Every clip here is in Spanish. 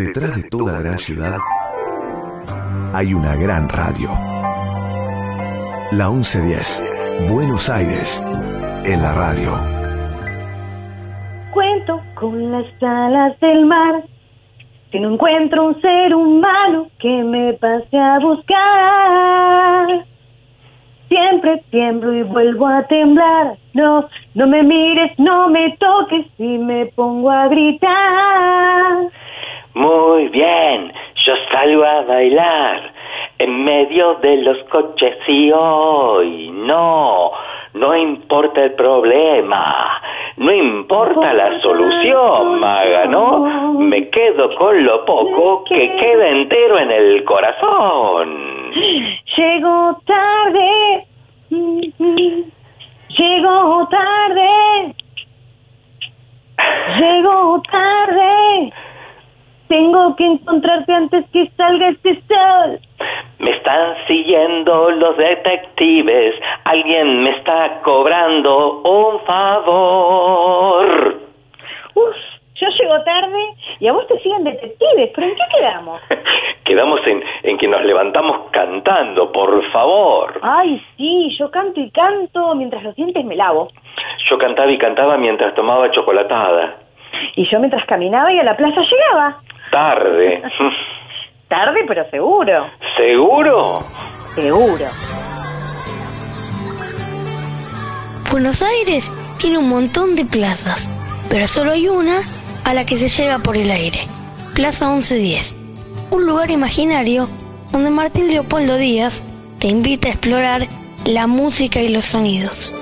Detrás de toda gran ciudad hay una gran radio. La 1110, Buenos Aires, en la radio. Cuento con las alas del mar. Si no encuentro un ser humano que me pase a buscar. Siempre tiemblo y vuelvo a temblar. No, no me mires, no me toques y me pongo a gritar. Muy bien, yo salgo a bailar en medio de los coches y hoy no, no importa el problema, no importa la solución, maga, ¿no? Me quedo con lo poco que queda entero en el corazón. Llego tarde, llego tarde, llego tarde. Tengo que encontrarte antes que salga este sol. Me están siguiendo los detectives. Alguien me está cobrando un favor. Uf, yo llego tarde y a vos te siguen detectives. ¿Pero en qué quedamos? Quedamos en, en que nos levantamos cantando, por favor. Ay, sí, yo canto y canto mientras los dientes me lavo. Yo cantaba y cantaba mientras tomaba chocolatada. Y yo mientras caminaba y a la plaza llegaba. Tarde. Tarde, pero seguro. ¿Seguro? Seguro. Buenos Aires tiene un montón de plazas, pero solo hay una a la que se llega por el aire. Plaza 1110. Un lugar imaginario donde Martín Leopoldo Díaz te invita a explorar la música y los sonidos.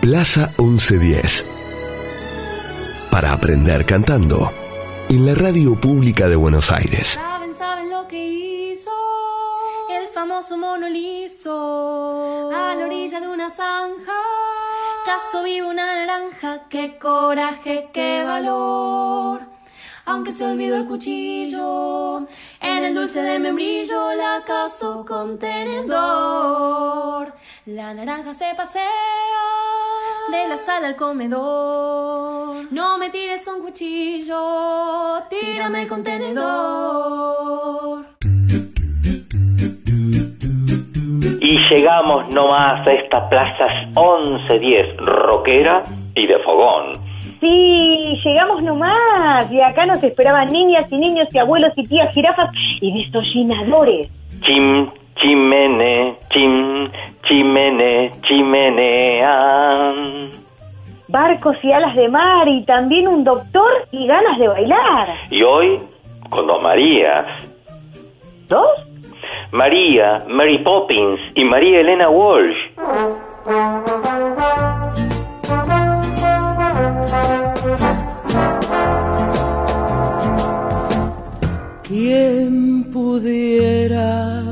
Plaza 1110. Para aprender cantando. En la radio pública de Buenos Aires. Saben, saben lo que hizo el famoso mono liso a la orilla de una zanja. Caso vivo una naranja, qué coraje, qué valor. Aunque se olvidó el cuchillo, en el dulce de membrillo la caso con tenedor. La naranja se pasea de la sala al comedor. No me tires con cuchillo, tírame con tenedor. Y llegamos nomás a esta plaza 1110, rockera y de fogón. Sí, llegamos nomás. Y acá nos esperaban niñas y niños y abuelos y tías jirafas y desollinadores. Chim, chimene, chim, chimene, chimenean. Barcos y alas de mar y también un doctor y ganas de bailar. Y hoy, con dos Marías. ¿Dos? María, Mary Poppins y María Elena Walsh. ¿Quién pudiera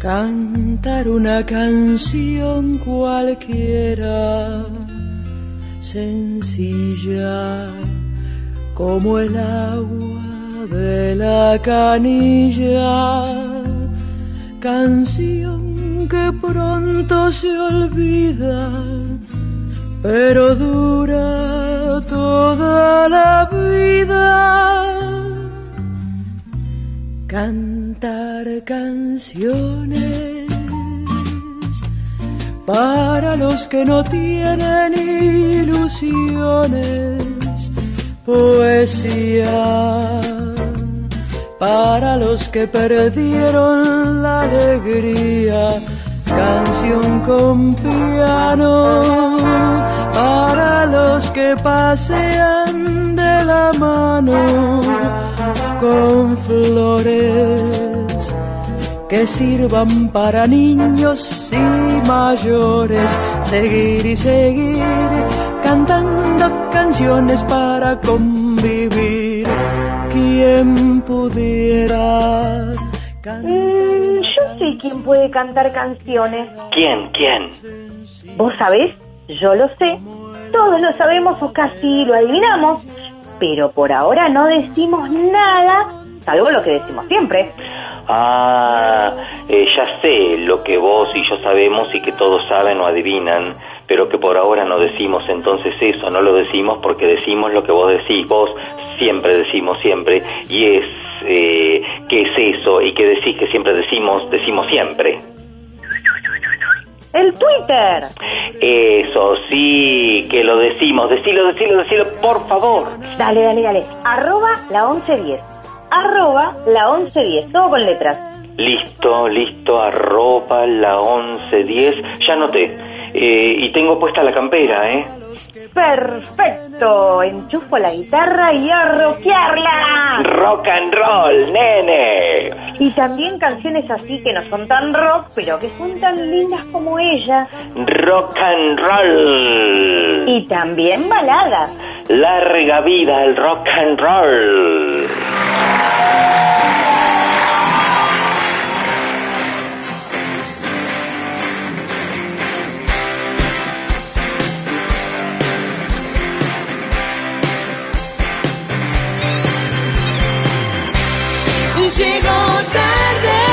cantar una canción cualquiera, sencilla como el agua de la canilla? Canción que pronto se olvida, pero dura toda la vida cantar canciones para los que no tienen ilusiones, poesía para los que perdieron la alegría, canción con piano para los que pasean de la mano con flores que sirvan para niños y mayores, seguir y seguir cantando canciones para convivir. ¿Quién pudiera cantar? Sé quién puede cantar canciones. ¿Quién? ¿Quién? ¿Vos sabés? Yo lo sé. Todos lo sabemos o casi lo adivinamos. Pero por ahora no decimos nada, salvo lo que decimos siempre. Ah, eh, ya sé lo que vos y yo sabemos y que todos saben o adivinan. Pero que por ahora no decimos entonces eso, no lo decimos porque decimos lo que vos decís, vos siempre decimos siempre, y es, eh, ¿qué es eso? Y que decís que siempre decimos, decimos siempre. El Twitter. Eso, sí, que lo decimos, decilo, decilo, decilo, por favor. Dale, dale, dale. Arroba la 1110. Arroba la 1110. Todo con letras. Listo, listo, arroba la 1110. Ya noté. Eh, y tengo puesta la campera, ¿eh? Perfecto. Enchufo la guitarra y a rockearla. Rock and roll, nene. Y también canciones así que no son tan rock, pero que son tan lindas como ella. Rock and roll. Y también baladas. Larga vida el rock and roll. Llegó tarde, llegó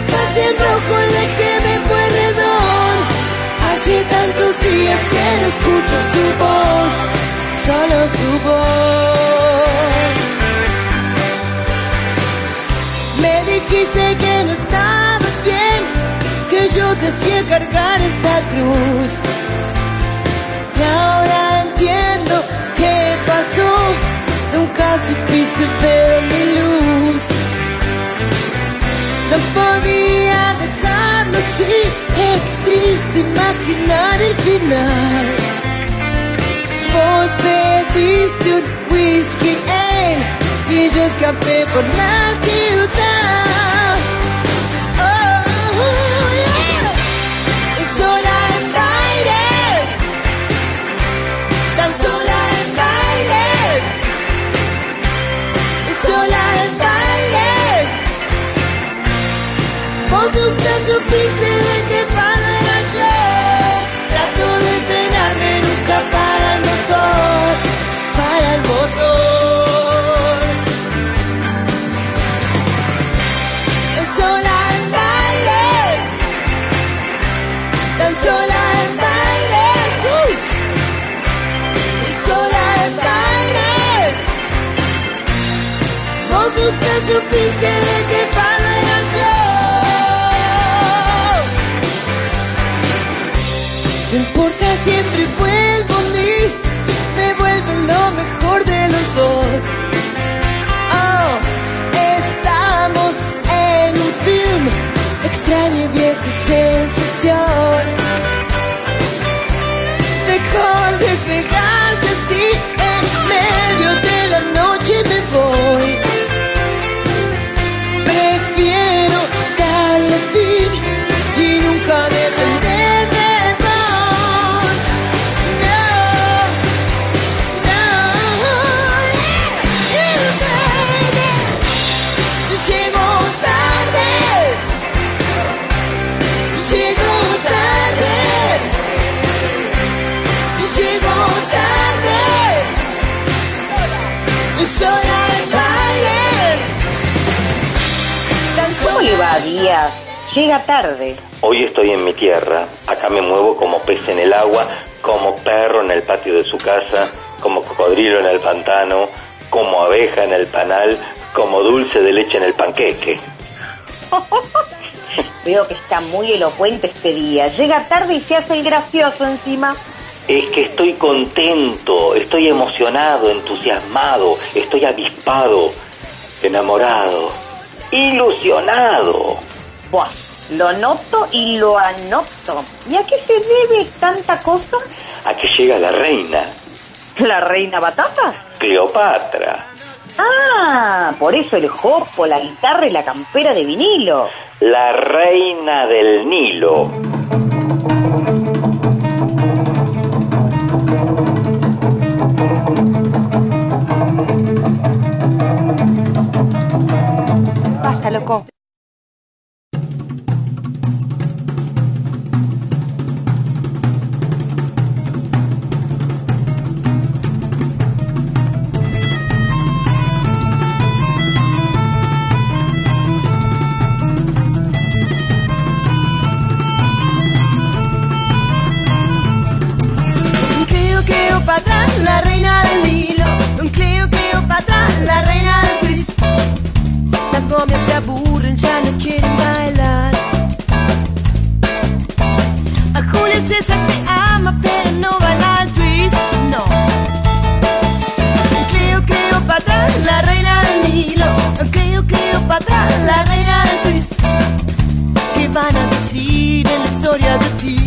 Pase en rojo y déjeme puerredón. Hace tantos días que no escucho su voz, solo su voz. Me dijiste que no estabas bien, que yo te hacía cargar esta cruz. Triste imaginar el final. Vos pediste un whisky ale y yo escapé por la ciudad. Oh, yeah. Sola en tan sola en sola en. Vos nunca supiste muy elocuente este día. Llega tarde y se hace el gracioso encima. Es que estoy contento, estoy emocionado, entusiasmado, estoy avispado, enamorado, ilusionado. Buah, lo noto y lo anoto. ¿Y a qué se debe tanta cosa? A que llega la reina, ¿La reina Batata? Cleopatra, Ah, por eso el jopo, la guitarra y la campera de vinilo. La reina del Nilo. Basta, loco. Cleopatra, la reina del Nilo. Don Cleo, Cleopatra, la reina del twist. Las momias se aburren, ya no quieren bailar. A Julio César te ama, pero no baila el twist, no. Cleo, Cleopatra, la reina del Nilo. Cleo, Cleopatra, la reina del twist. ¿Qué van a decir en la historia de ti?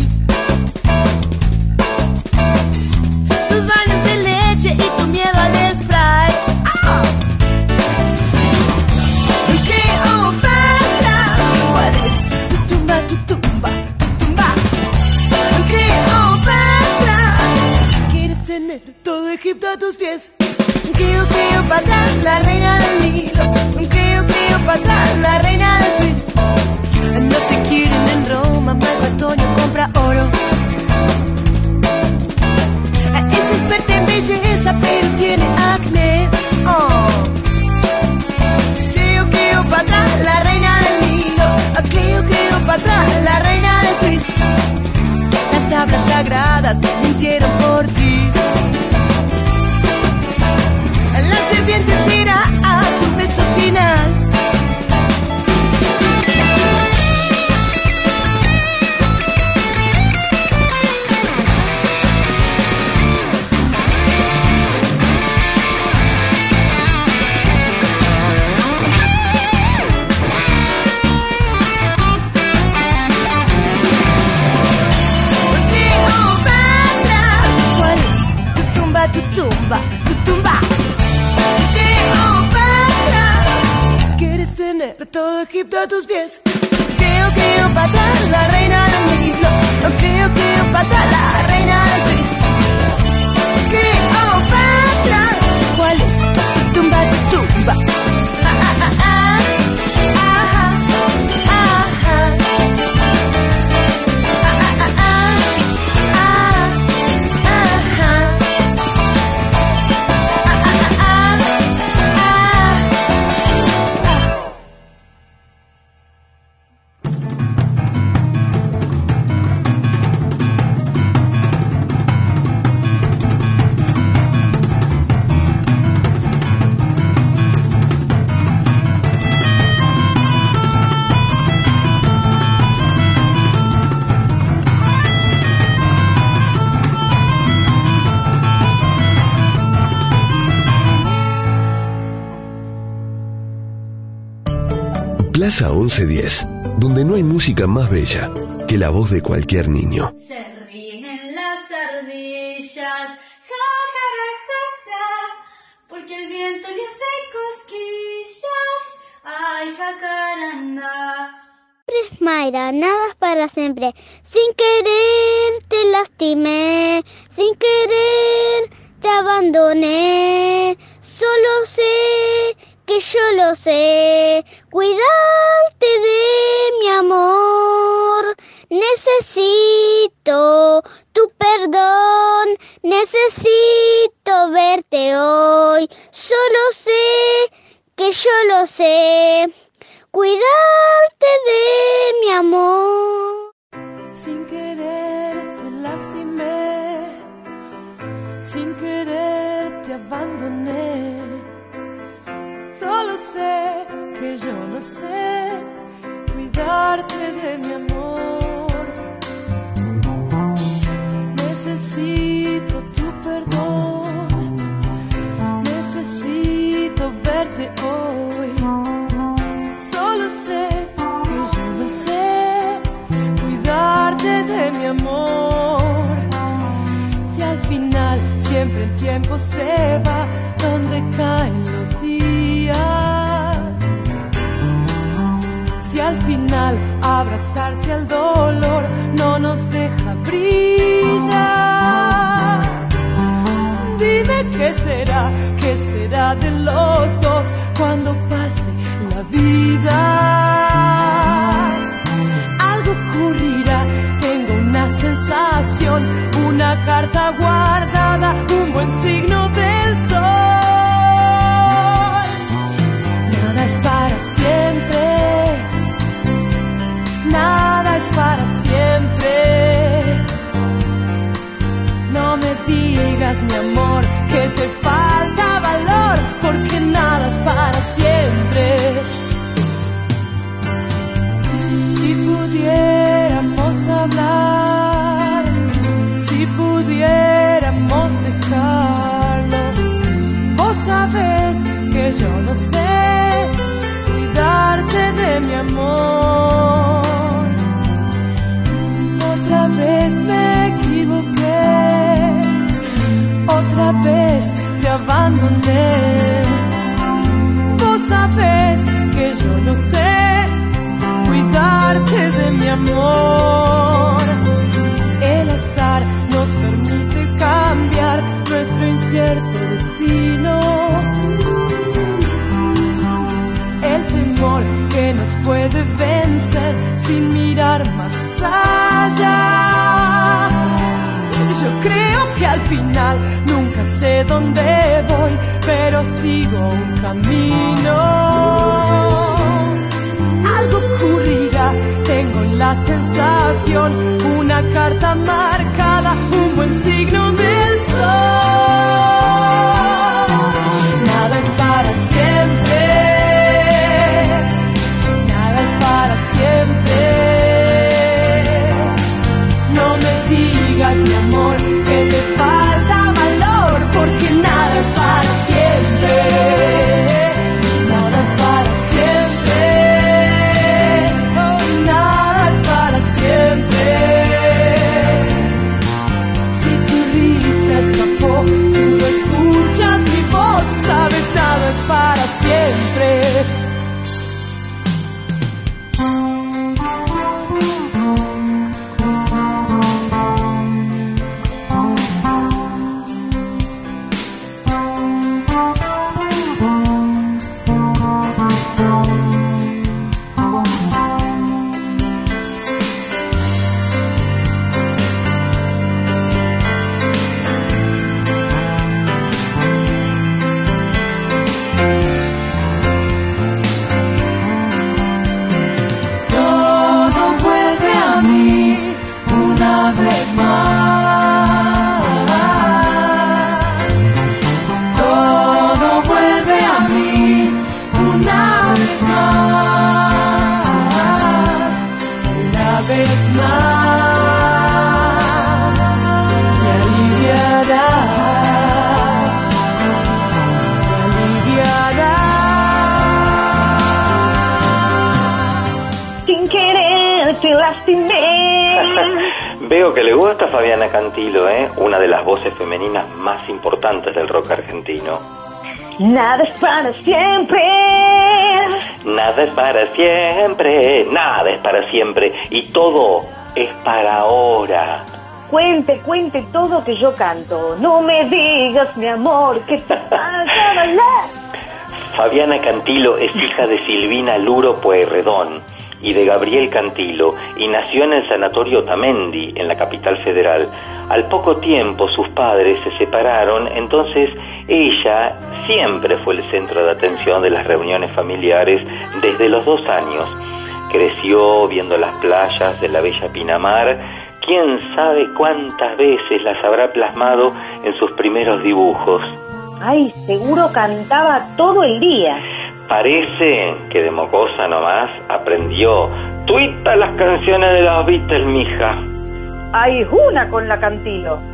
Tus pies. Cleo, Cleopatra, la reina del Nilo. Cleo, Cleopatra, la reina del twist. No te quieren en Roma, Marco Antonio compra oro. Es experta en belleza, pero tiene acné. Oh. Cleo, Cleopatra, la reina del Nilo. Cleo, Cleopatra, la reina del twist. Las tablas sagradas mintieron por ti. La serpiente irá a tu beso final. Egipto a tus pies. Cleo, Cleopatra, la reina del Nilo. Cleo, Cleopatra, Plaza 1110, donde no hay música más bella que la voz de cualquier niño. Se ríen las ardillas, ja, ja, ra, ja, ja, porque el viento le hace cosquillas. Ay, jacaranda. Mayra, nada es para siempre. Sin querer te lastimé, sin querer te abandoné. Solo sé que yo lo sé, cuidarte de mi amor. Necesito tu perdón, necesito verte hoy. Solo sé que yo lo sé, cuidarte de mi amor. Sin querer te lastimé, sin querer te abandoné. Solo sé que yo no sé cuidarte de mi amor. Necesito tu perdón, necesito verte hoy. Solo sé que yo no sé cuidarte de mi amor. Si al final siempre el tiempo se va donde caen los Si al final abrazarse al dolor no nos deja brillar. Dime qué será, qué será de los dos cuando pase la vida. Algo ocurrirá, tengo una sensación, una carta guardada, un buen signo del sol. Mi amor que te falta valor, porque nada es para siempre y todo es para ahora. Cuente, cuente todo que yo canto. No me digas, mi amor, que te. Fabiana Cantilo es hija de Silvina Luro Pueyrredón y de Gabriel Cantilo y nació en el Sanatorio Tamendi, en la capital federal. Al poco tiempo sus padres se separaron, entonces ella siempre fue el centro de atención de las reuniones familiares desde los dos años. Creció viendo las playas de la bella Pinamar, quién sabe cuántas veces las habrá plasmado en sus primeros dibujos. Ay, seguro cantaba todo el día. Parece que de mocosa nomás aprendió tuita las canciones de los Beatles, mija. Hay una con la Cantilo.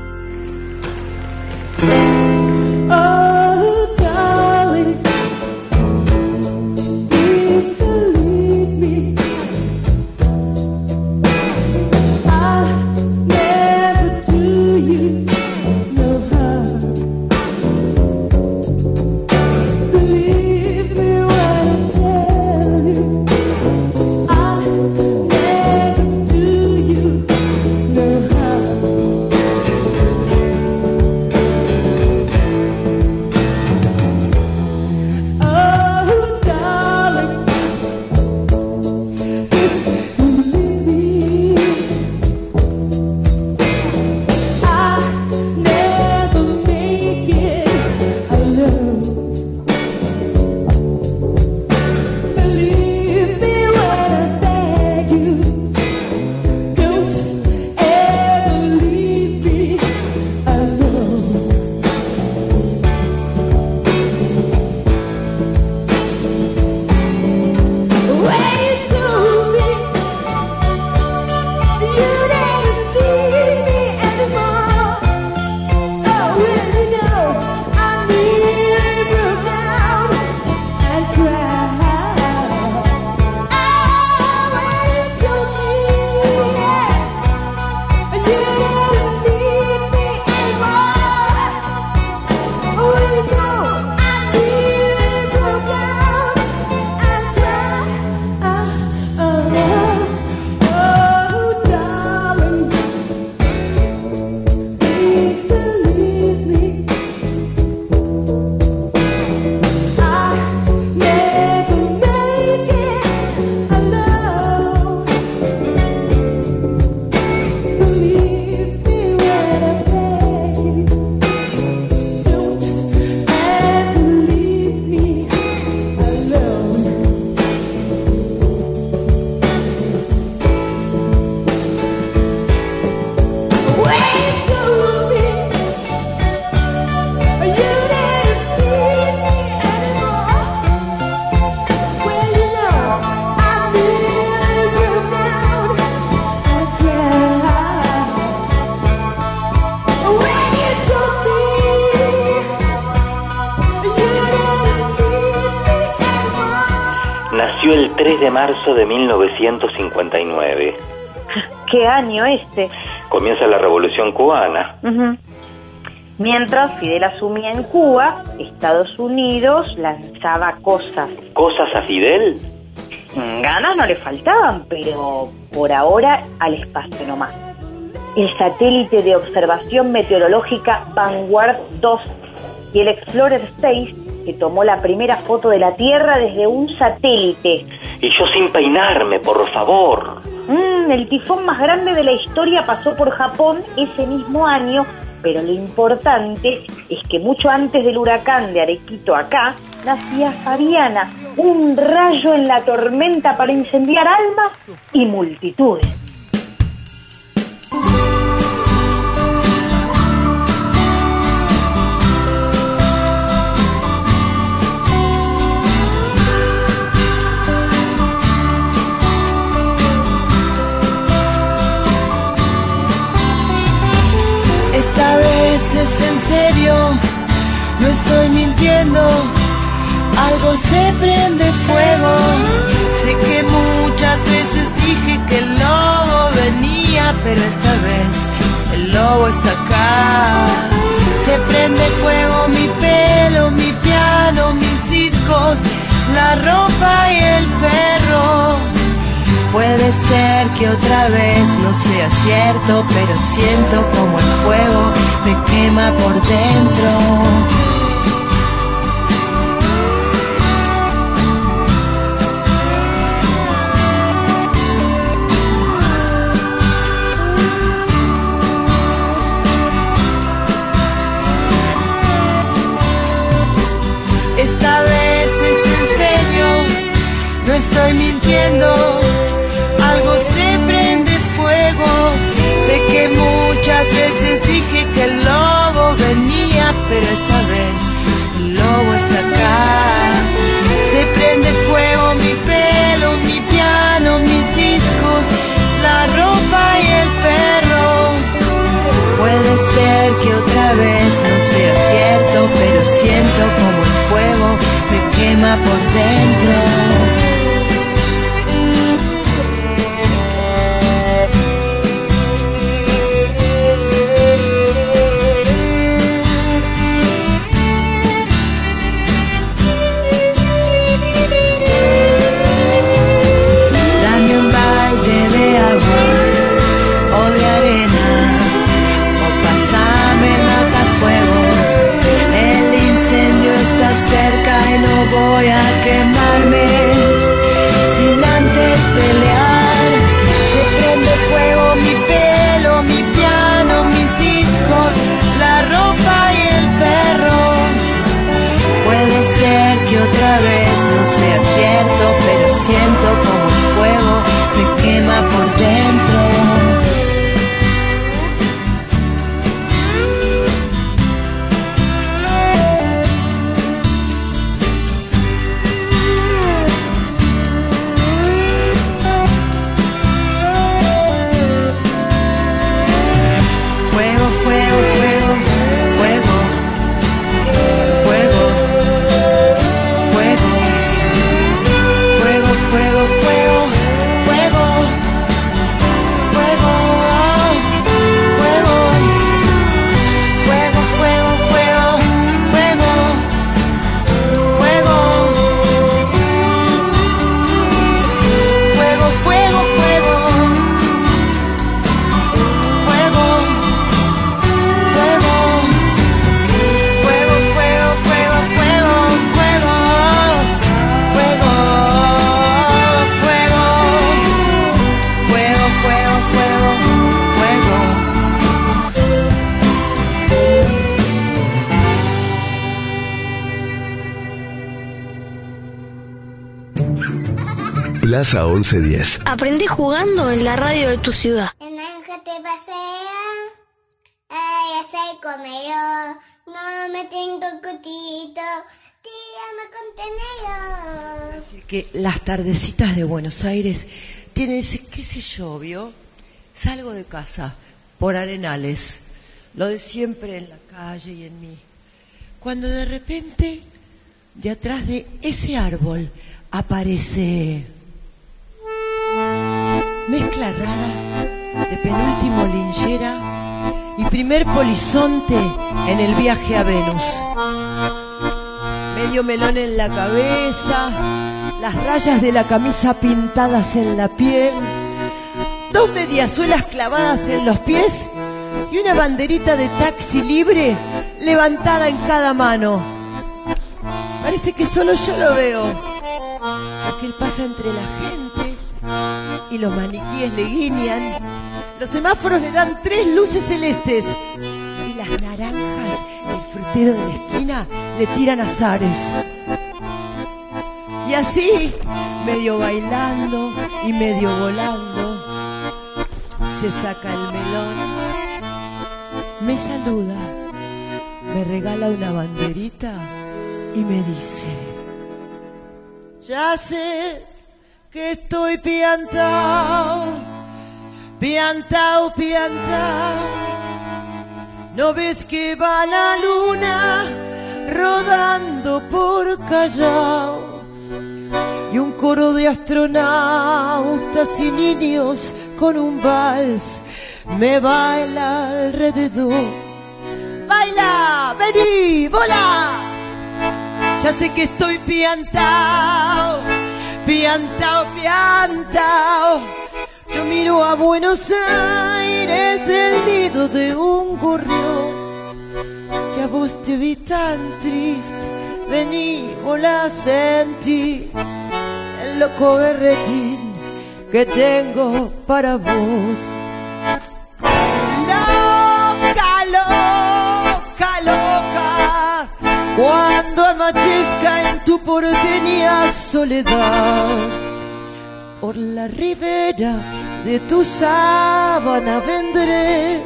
De marzo de 1959. ¿Qué año este? Comienza la Revolución Cubana. Mientras Fidel asumía en Cuba, Estados Unidos lanzaba cosas. ¿Cosas a Fidel? Mm, Ganas no le faltaban, pero por ahora al espacio nomás. El satélite de observación meteorológica Vanguard 2 y el Explorer 6 que tomó la primera foto de la Tierra desde un satélite. Y yo sin peinarme, por favor. Mm, el tifón más grande de la historia pasó por Japón ese mismo año, pero lo importante es que mucho antes del huracán de Arequito acá, nacía Fabiana, un rayo en la tormenta para incendiar almas y multitudes. Pero siento como el fuego me quema por dentro. Siento como el fuego me quema por dentro. Plaza 1110. Aprendí jugando en la radio de tu ciudad. El ángel te pasea, ay, se come yo, no me tengo cutito, tírame contenedor. que las tardecitas de Buenos Aires tienen ese, qué sé yo, ¿vio? Salgo de casa por arenales, lo de siempre en la calle y en mí. Cuando de repente de atrás de ese árbol aparece mezcla rara de penúltimo linchera y primer polizonte en el viaje a Venus. Medio melón en la cabeza, las rayas de la camisa pintadas en la piel, dos mediasuelas clavadas en los pies y una banderita de taxi libre levantada en cada mano. Parece que solo yo lo veo, porque él pasa entre la gente y los maniquíes le guiñan. Los semáforos le dan tres luces celestes y las naranjas del frutero de la esquina le tiran azares. Y así, medio bailando y medio volando, se saca el melón, me saluda, me regala una banderita y me dice, ya sé que estoy piantao, piantao, piantao. ¿No ves que va la luna rodando por Callao? Y un coro de astronautas y niños con un vals me baila alrededor. ¡Baila! ¡Vení! ¡Volá! Ya sé que estoy piantao, piantao, piantao. Yo miro a Buenos Aires el nido de un gorrión. Que a vos te vi tan triste, vení, volá, sentí el loco berretín que tengo para vos. Loca, loca, loca, cuando tu porteña soledad, por la ribera de tu sábana vendré,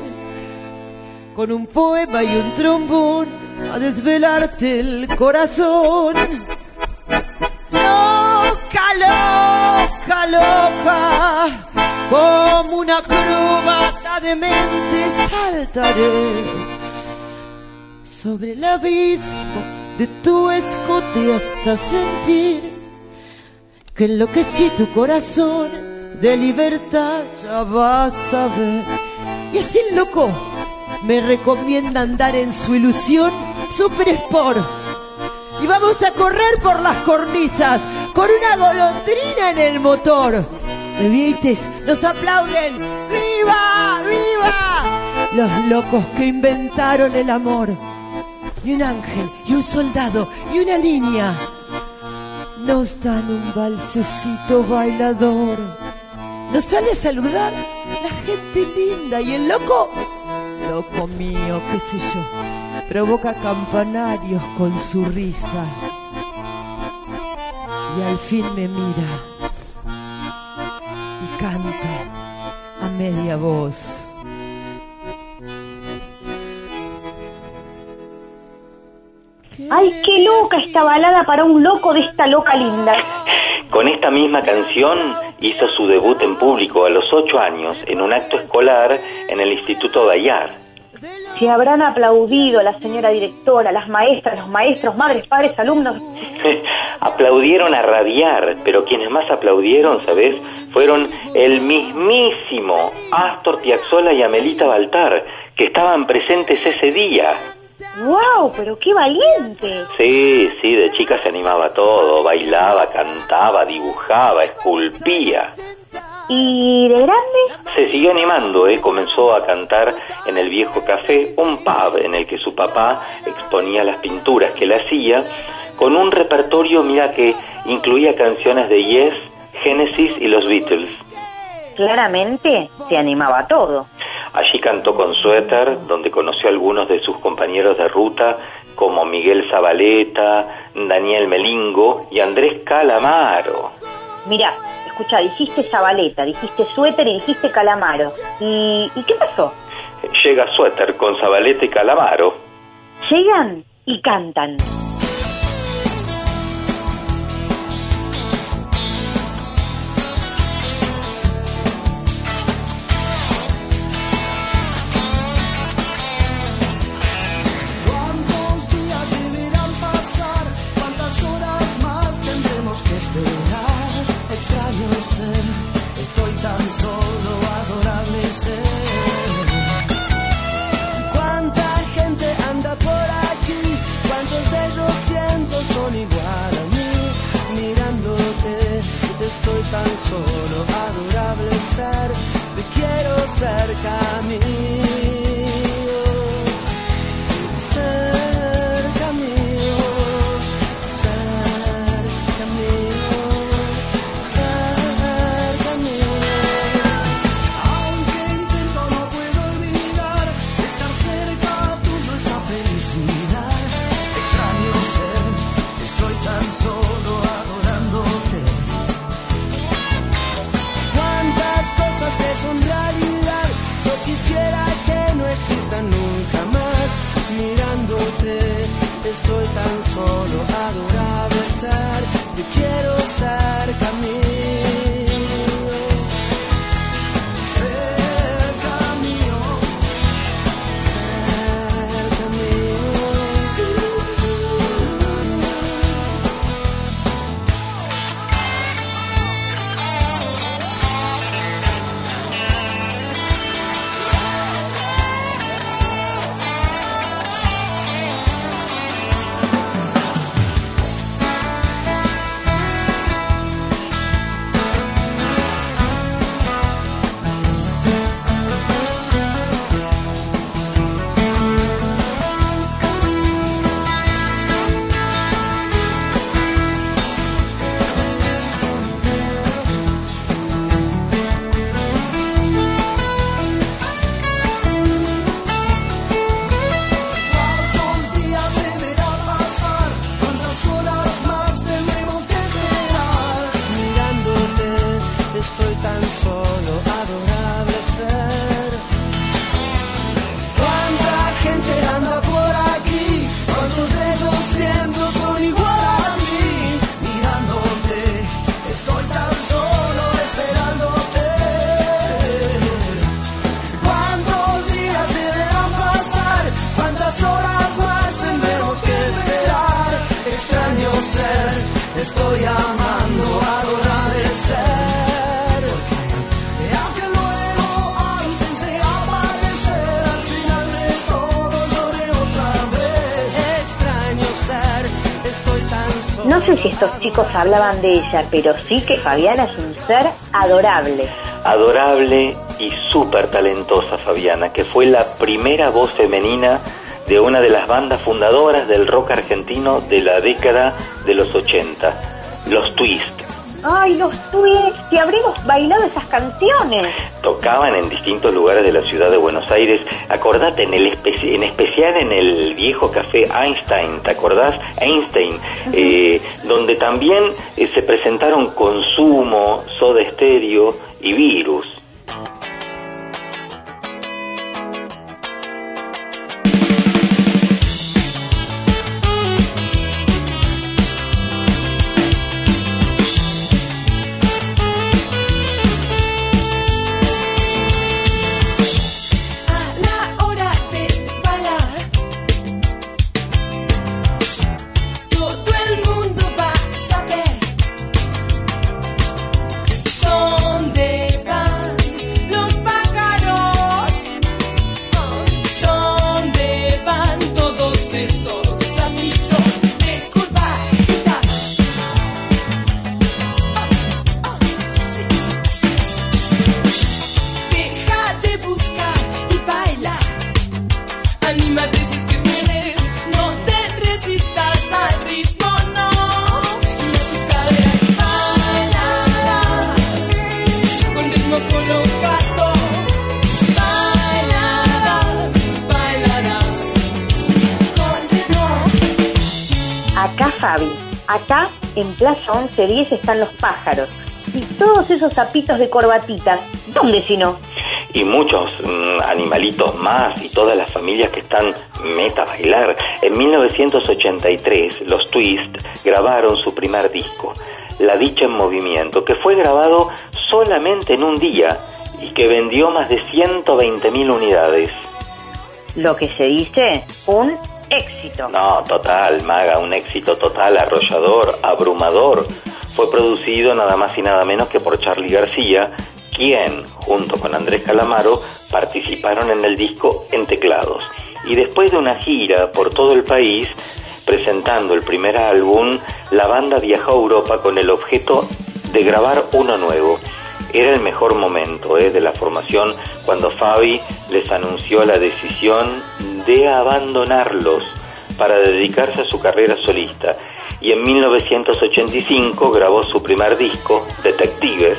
con un poema y un trombón a desvelarte el corazón. Loca, loca, loca, como una acróbata de mente saltaré sobre el abismo de tu escote hasta sentir que enloquecí tu corazón de libertad, ya vas a ver. Y así el loco me recomienda andar en su ilusión Super Sport. Y vamos a correr por las cornisas con una golondrina en el motor. Bebietes, nos aplauden. ¡Viva! ¡Viva! Los locos que inventaron el amor. Y un ángel, y un soldado, y una niña. Nos dan un balsecito bailador. Nos sale a saludar la gente linda y el loco, loco mío, qué sé yo, provoca campanarios con su risa. Y al fin me mira y canta a media voz. ¡Ay, qué loca esta balada para un loco de esta loca linda! Con esta misma canción hizo su debut en público a los ocho años en un acto escolar en el Instituto Bayar. Se habrán aplaudido la señora directora, las maestras, los maestros, madres, padres, alumnos. aplaudieron a radiar, pero quienes más aplaudieron, ¿sabes? Fueron el mismísimo Astor Piazzolla y Amelita Baltar, que estaban presentes ese día. ¡Wow! ¡Pero qué valiente! Sí, sí, de chica se animaba todo, bailaba, cantaba, dibujaba, esculpía. ¿Y de grande? Se siguió animando, ¿eh? comenzó a cantar en el viejo café, un pub en el que su papá exponía las pinturas que él hacía, con un repertorio, mira, que incluía canciones de Yes, Genesis y los Beatles. Claramente se animaba a todo. Allí cantó con suéter, donde conoció a algunos de sus compañeros de ruta, como Miguel Zabaleta, Daniel Melingo y Andrés Calamaro. Mira, escucha, dijiste Zabaleta, dijiste suéter y dijiste Calamaro. ¿Y, ¿y qué pasó? Llega suéter con Zabaleta y Calamaro. Llegan y cantan. Hablaban de ella, pero sí que Fabiana es un ser adorable. adorable y súper talentosa Fabiana, que fue la primera voz femenina de una de las bandas fundadoras del rock argentino de la década de los 80, los Twist. Ay, los tweets, que habremos bailado esas canciones. Tocaban en distintos lugares de la ciudad de Buenos Aires. Acordate, en, el espe- en especial en el viejo café Einstein, ¿te acordás? Einstein, eh, donde también eh, se presentaron Consumo, Soda Stereo y Virus. 11, 10 están los pájaros. Y todos esos sapitos de corbatitas, ¿dónde si no? Y muchos mm, animalitos más y todas las familias que están meta a bailar. En 1983 los Twist grabaron su primer disco, La Dicha en Movimiento, que fue grabado solamente en un día y que vendió más de 120.000 unidades. Lo que se dice, un no, total, Maga, un éxito total, arrollador, abrumador. Fue producido nada más y nada menos que por Charlie García, quien, junto con Andrés Calamaro, participaron en el disco en teclados. Y después de una gira por todo el país, presentando el primer álbum, la banda viajó a Europa con el objeto de grabar uno nuevo. Era el mejor momento eh, de la formación cuando Fabi les anunció la decisión de abandonarlos para dedicarse a su carrera solista. Y en 1985 grabó su primer disco, Detectives,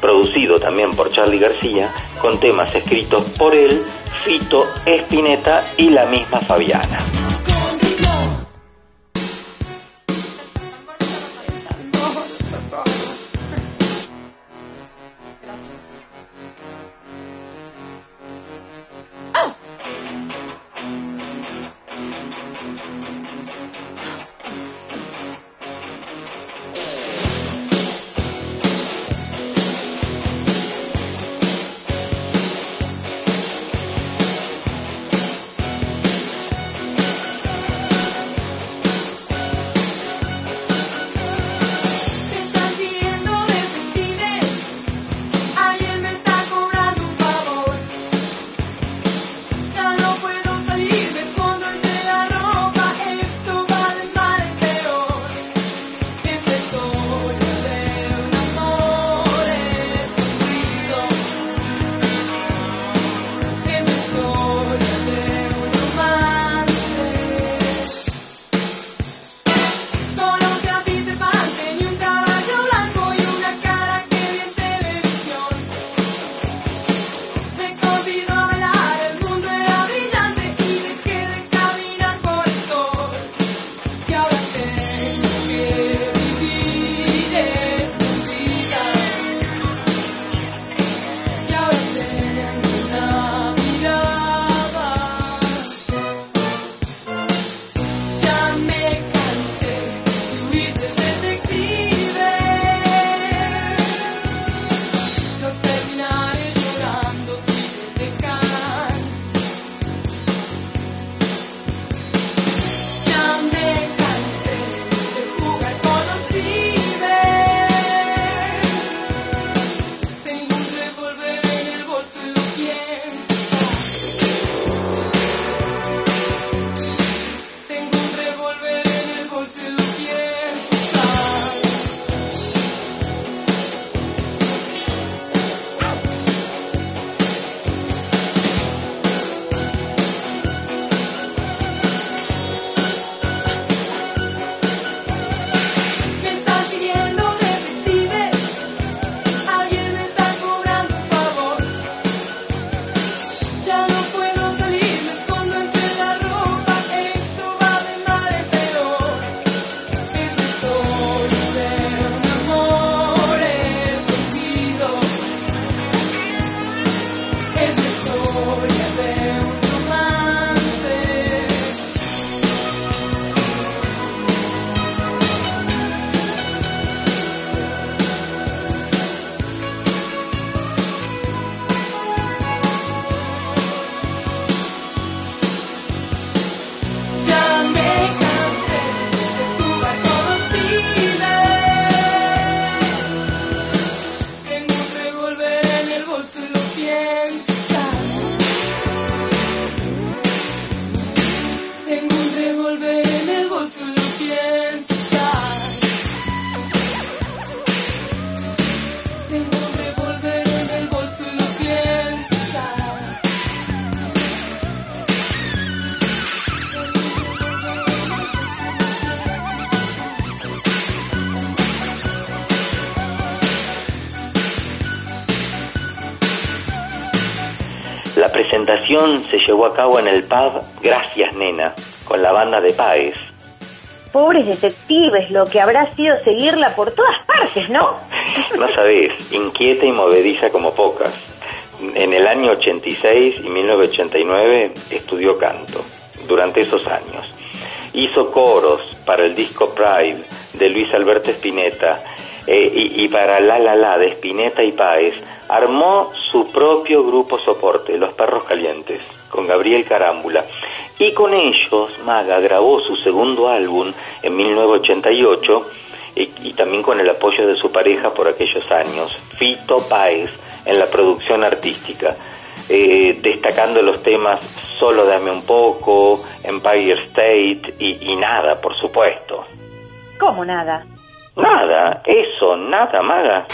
producido también por Charlie García, con temas escritos por él, Fito, Espineta y la misma Fabiana. Se llevó a cabo en el pub Gracias Nena, con la banda de Paes. Pobres detectives, lo que habrá sido seguirla por todas partes, ¿no? no sabés, inquieta y movediza como pocas. En el año 86 y 1989 estudió canto, durante esos años. Hizo coros para el disco Pride de Luis Alberto Spinetta eh, y, y, para La La La de Spinetta y Páez armó su propio grupo soporte, Los Perros Calientes, con Gabriel Carámbula. Y con ellos, Maga grabó su segundo álbum en 1988 y, también con el apoyo de su pareja por aquellos años, Fito Páez, en la producción artística, eh, destacando los temas Solo Dame un poco, Empire State y, y nada, por supuesto. ¿Cómo nada? Nada, eso, nada, Maga.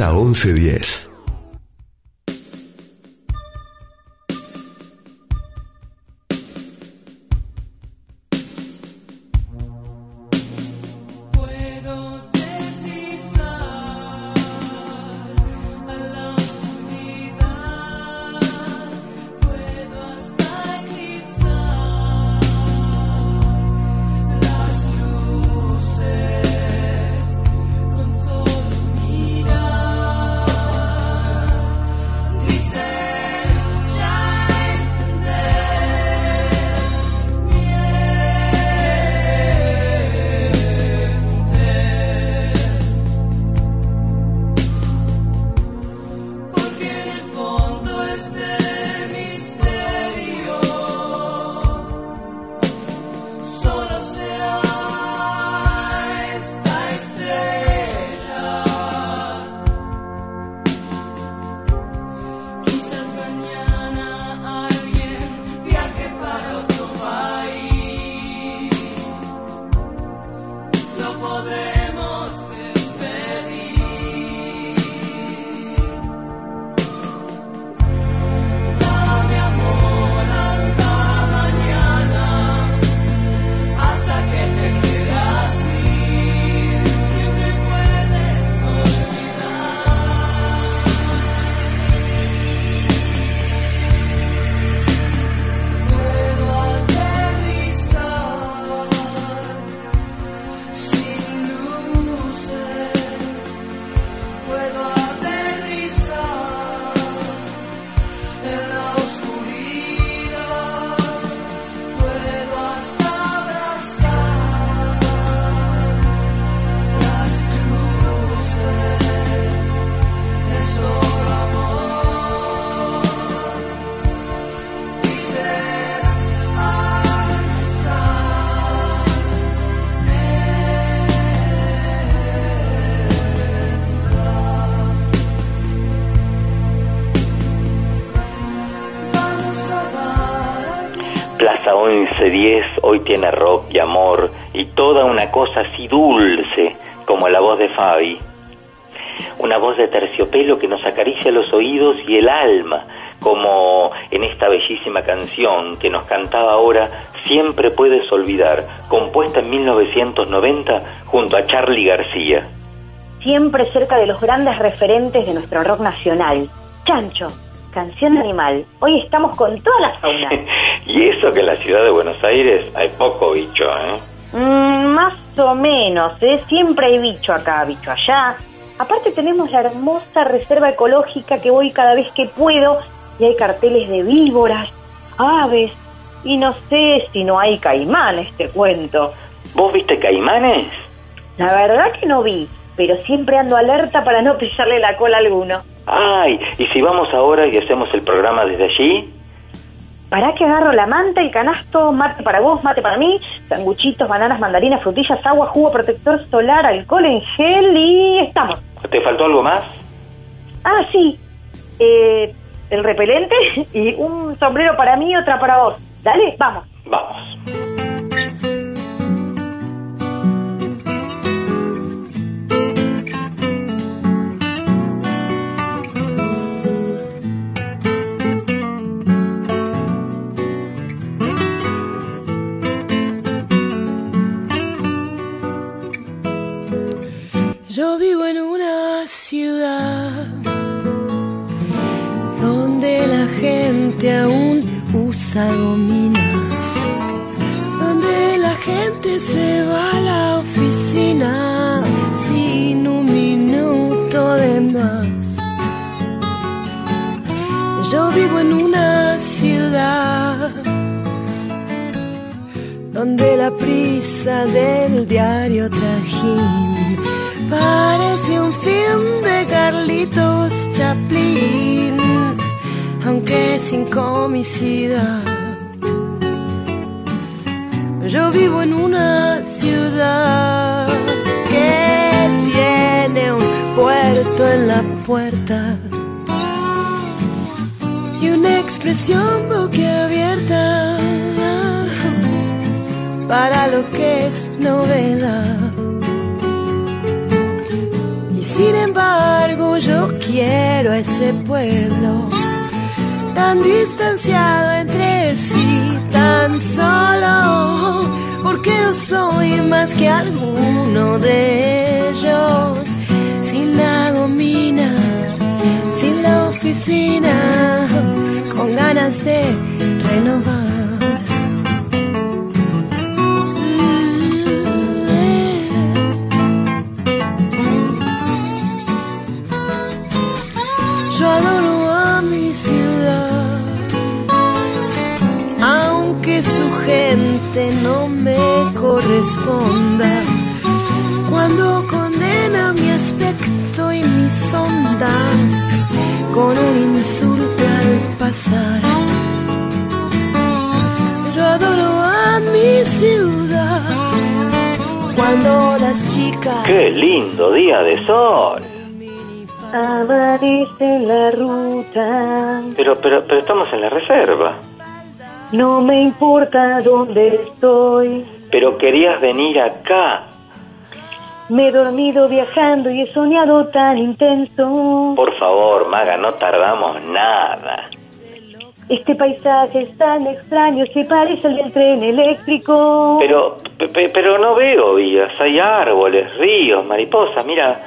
Plaza 1110. Fabi. Una voz de terciopelo que nos acaricia los oídos y el alma, como en esta bellísima canción que nos cantaba ahora Siempre puedes olvidar, compuesta en 1990 junto a Charlie García. Siempre cerca de los grandes referentes de nuestro rock nacional. Chancho, canción animal. Hoy estamos con toda la fauna. y eso que en la ciudad de Buenos Aires hay poco bicho, ¿eh? Mm, más o menos, ¿eh? Siempre hay bicho acá, bicho allá. Aparte tenemos la hermosa reserva ecológica que voy cada vez que puedo y hay carteles de víboras, aves, y no sé si no hay caimanes, te cuento. ¿Vos viste caimanes? La verdad que no vi, pero siempre ando alerta para no pisarle la cola a alguno. Ay, ¿y si vamos ahora y hacemos el programa desde allí? ¿Para que agarro la manta, el canasto, mate para vos, mate para mí, sanguchitos, bananas, mandarinas, frutillas, agua, jugo, protector solar, alcohol en gel y estamos. ¿Te faltó algo más? Ah, sí. Eh, el repelente y un sombrero para mí y otra para vos. Dale, vamos. Vamos. Yo vivo en una ciudad donde la gente aún usa gomina, donde la gente se va a la oficina sin un minuto de más. Yo vivo en una ciudad donde la prisa del diario trajín parece un film de Carlitos Chaplin, aunque sin comicidad. Yo vivo en una ciudad que tiene un puerto en la puerta y una expresión boquiabierta para lo que es novedad. Sin embargo yo quiero ese pueblo tan distanciado entre sí, tan solo, porque no soy más que alguno de ellos, sin la gomina, sin la oficina, con ganas de renovar. Corresponda. Cuando condena mi aspecto y mis ondas con un insulto al pasar. Yo adoro a mi ciudad, cuando las chicas ¡Qué lindo día de sol! Aparece la ruta. Pero, pero, pero estamos en la reserva. No me importa dónde estoy. Pero querías venir acá. Me he dormido viajando y he soñado tan intenso. Por favor, Maga, no tardamos nada. Este paisaje es tan extraño, se parece al del tren eléctrico. Pero, pe- pe- pero no veo vías, hay árboles, ríos, mariposas, mira.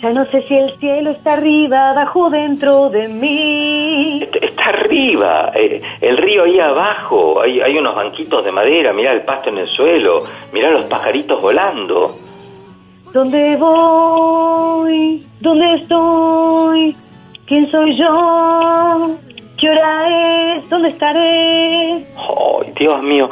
Ya no sé si el cielo está arriba, abajo, dentro de mí. Est- Está arriba, eh, el río ahí abajo, hay, hay unos banquitos de madera, mira el pasto en el suelo, mira los pajaritos volando. ¿Dónde voy? ¿Dónde estoy? ¿Quién soy yo? ¿Qué hora es? ¿Dónde estaré? ¡Ay, Dios mío!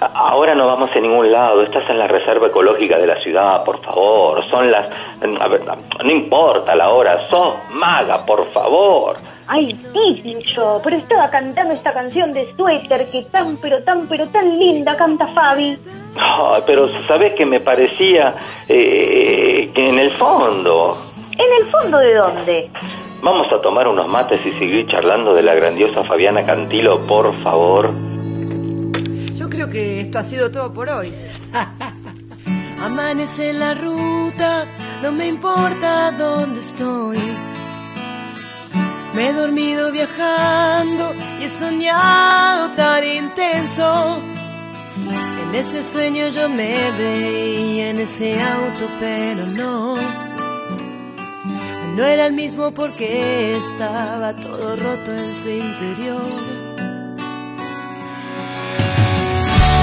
Ahora no vamos a ningún lado. Estás en la reserva ecológica de la ciudad, por favor. Son las... a ver, no importa la hora. Sos maga, por favor. Ay, sí, Pincho, pero estaba cantando esta canción de suéter que tan, pero tan, pero tan linda canta Fabi. Ay, pero ¿sabes que me parecía eh, que en el fondo? ¿En el fondo de dónde? Vamos a tomar unos mates y seguir charlando de la grandiosa Fabiana Cantilo, por favor. creo que esto ha sido todo por hoy. Amanece en la ruta, no me importa dónde estoy. Me he dormido viajando y he soñado tan intenso. En ese sueño yo me veía en ese auto, pero no. No era el mismo porque estaba todo roto en su interior.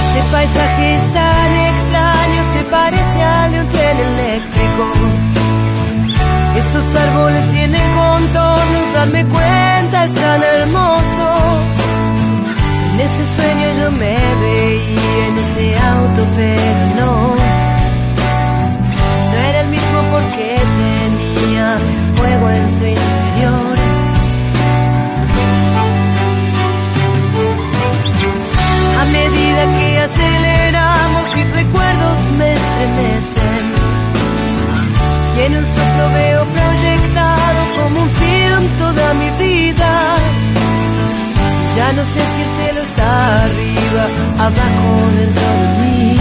Este paisaje es tan extraño, se parece al de un eléctrico. Esos árboles tienen contornos, darme cuenta, es tan hermoso. En ese sueño yo me veía en ese auto, pero no. No era el mismo porque tenía fuego en su. En un soplo veo proyectado como un film toda mi vida. Ya no sé si el cielo está arriba, abajo, dentro de mí.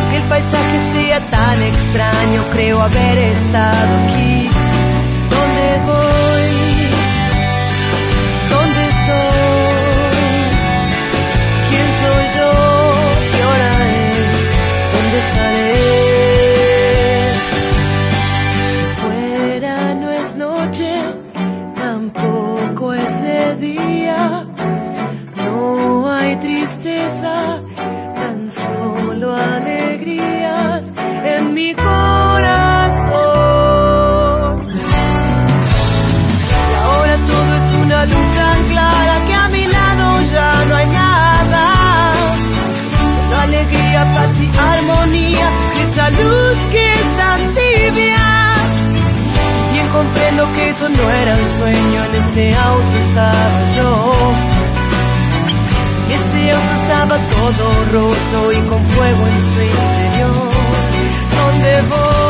Aunque el paisaje sea tan extraño, creo haber estado aquí. ¿Dónde voy? ¿Dónde estoy? ¿Quién soy yo? ¿Qué hora es? ¿Dónde estaré? Esa luz que es tan tibia. Bien comprendo que eso no era un sueño, en ese auto estaba yo. Ese auto estaba todo roto y con fuego en su interior. ¿Dónde voy?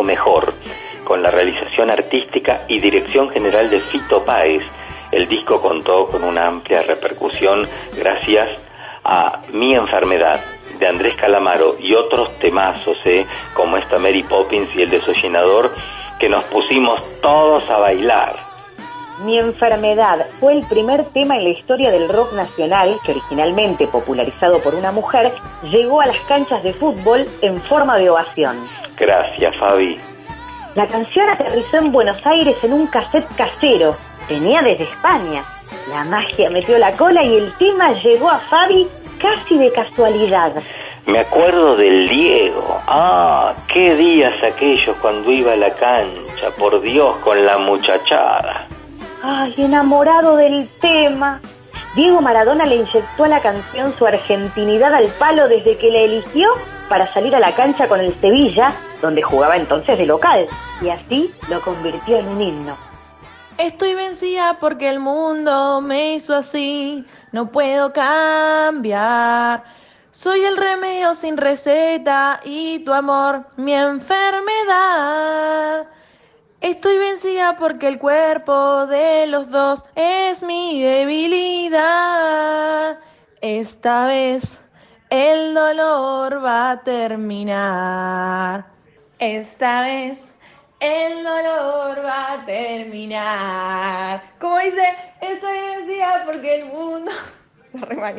Mejor, con la realización artística y dirección general de Fito Páez. El disco contó con una amplia repercusión gracias a Mi Enfermedad de Andrés Calamaro y otros temazos, ¿eh? como esta Mary Poppins y el desollinador, que nos pusimos todos a bailar. Mi enfermedad fue el primer tema en la historia del rock nacional que originalmente popularizado por una mujer llegó a las canchas de fútbol en forma de ovación. Gracias, Fabi. La canción aterrizó en Buenos Aires en un cassette casero. Venía desde España. La magia metió la cola y el tema llegó a Fabi casi de casualidad. Me acuerdo del Diego. Ah, qué días aquellos cuando iba a la cancha, por Dios, con la muchachada. Ay, enamorado del tema. Diego Maradona le inyectó a la canción su argentinidad al palo desde que la eligió para salir a la cancha con el Sevilla, donde jugaba entonces de local, y así lo convirtió en un himno. Estoy vencida porque el mundo me hizo así, no puedo cambiar. Soy el remedio sin receta y tu amor mi enfermedad. Estoy vencida porque el cuerpo de los dos es mi debilidad. Esta vez el dolor va a terminar. Esta vez el dolor va a terminar. Como dice, estoy vencida porque el mundo... La.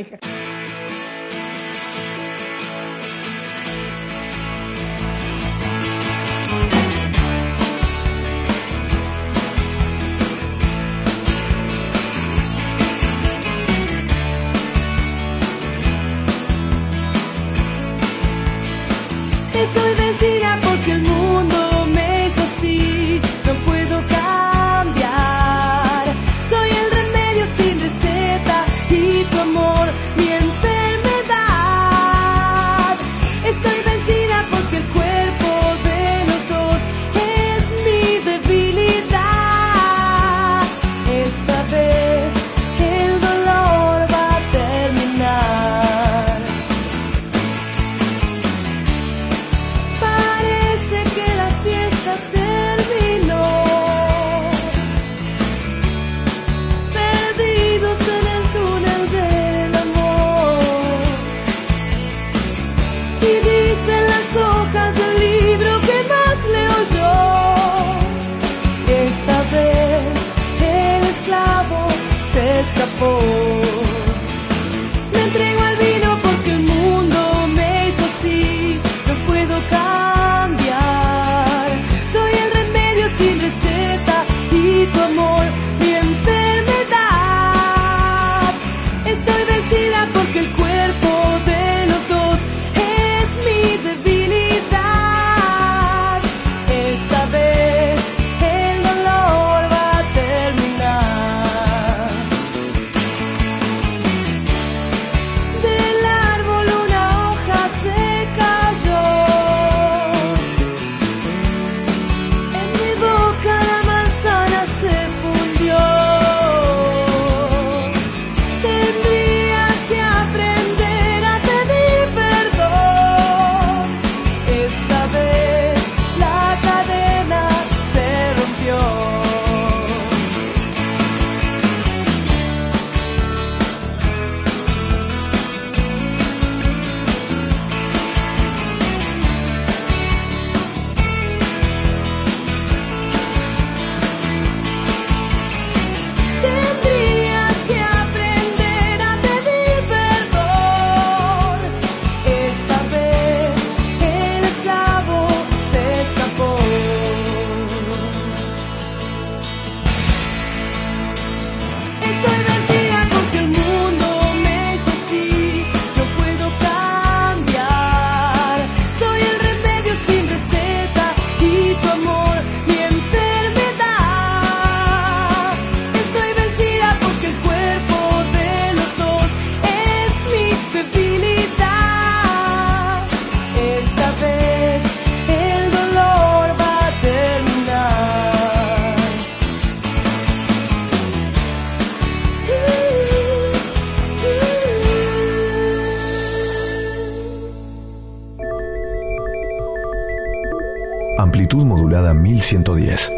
1110.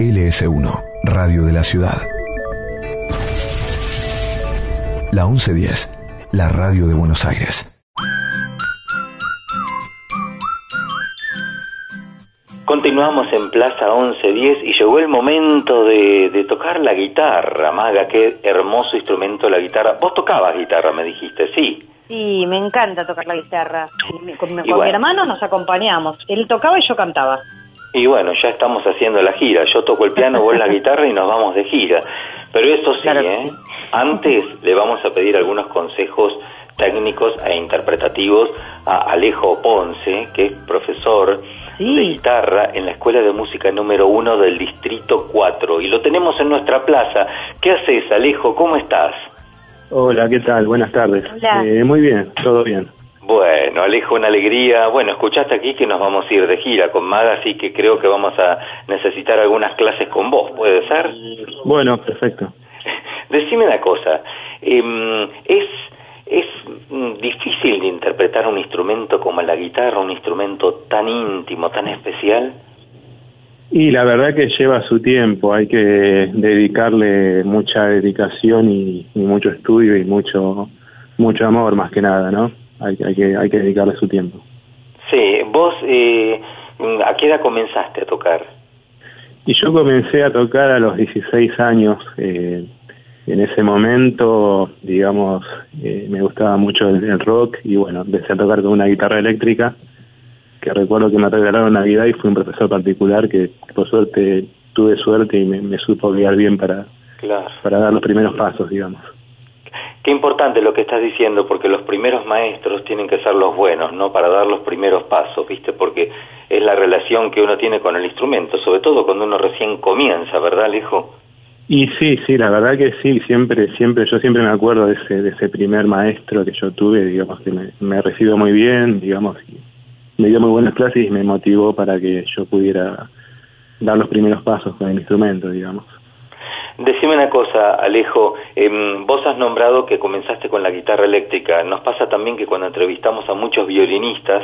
LS1, Radio de la Ciudad. La 1110, la radio de Buenos Aires. Continuamos en Plaza 1110 y llegó el momento de, de tocar la guitarra, Maga, qué hermoso instrumento la guitarra. Vos tocabas guitarra, me dijiste, sí. Sí, me encanta tocar la guitarra. Con, con mi bueno. hermano nos acompañamos. Él tocaba y yo cantaba. Y bueno, ya estamos haciendo la gira. Yo toco el piano, vos la guitarra y nos vamos de gira. Pero eso sí, ¿eh? Antes le vamos a pedir algunos consejos técnicos e interpretativos a Alejo Ponce, que es profesor de guitarra en la Escuela de Música número uno del Distrito 4. Y lo tenemos en nuestra plaza. ¿Qué haces, Alejo? ¿Cómo estás? Hola, ¿qué tal? Buenas tardes. Hola. Eh, muy bien, todo bien. Bueno, Alejo, una alegría. Bueno, escuchaste aquí que nos vamos a ir de gira con Maga, así que creo que vamos a necesitar algunas clases con vos, ¿puede ser? Bueno, perfecto. Decime una cosa, em, ¿es, es mm, difícil de interpretar un instrumento como la guitarra, un instrumento tan íntimo, tan especial? Y la verdad que lleva su tiempo, hay que dedicarle mucha dedicación y, y mucho estudio y mucho mucho amor más que nada, ¿no? Hay, hay que hay que dedicarle su tiempo. Sí, vos, eh, ¿a qué edad comenzaste a tocar? Y yo comencé a tocar a los 16 años. eh, en ese momento, digamos, eh, me gustaba mucho el, el rock y bueno, empecé a tocar con una guitarra eléctrica que recuerdo que me regalaron Navidad y fue un profesor particular que por suerte tuve suerte y me, me supo guiar bien para, Claro. para dar los primeros pasos, digamos. Qué importante lo que estás diciendo, porque los primeros maestros tienen que ser los buenos, ¿no? Para dar los primeros pasos, ¿viste? Porque es la relación que uno tiene con el instrumento, sobre todo cuando uno recién comienza, ¿verdad, Alejo? Y sí, sí, la verdad que sí, siempre, siempre, yo siempre me acuerdo de ese, de ese primer maestro que yo tuve, digamos, que me, me recibió muy bien, digamos, me dio muy buenas clases y me motivó para que yo pudiera dar los primeros pasos con el instrumento, digamos. Decime una cosa, Alejo, em, vos has nombrado que comenzaste con la guitarra eléctrica. Nos pasa también que cuando entrevistamos a muchos violinistas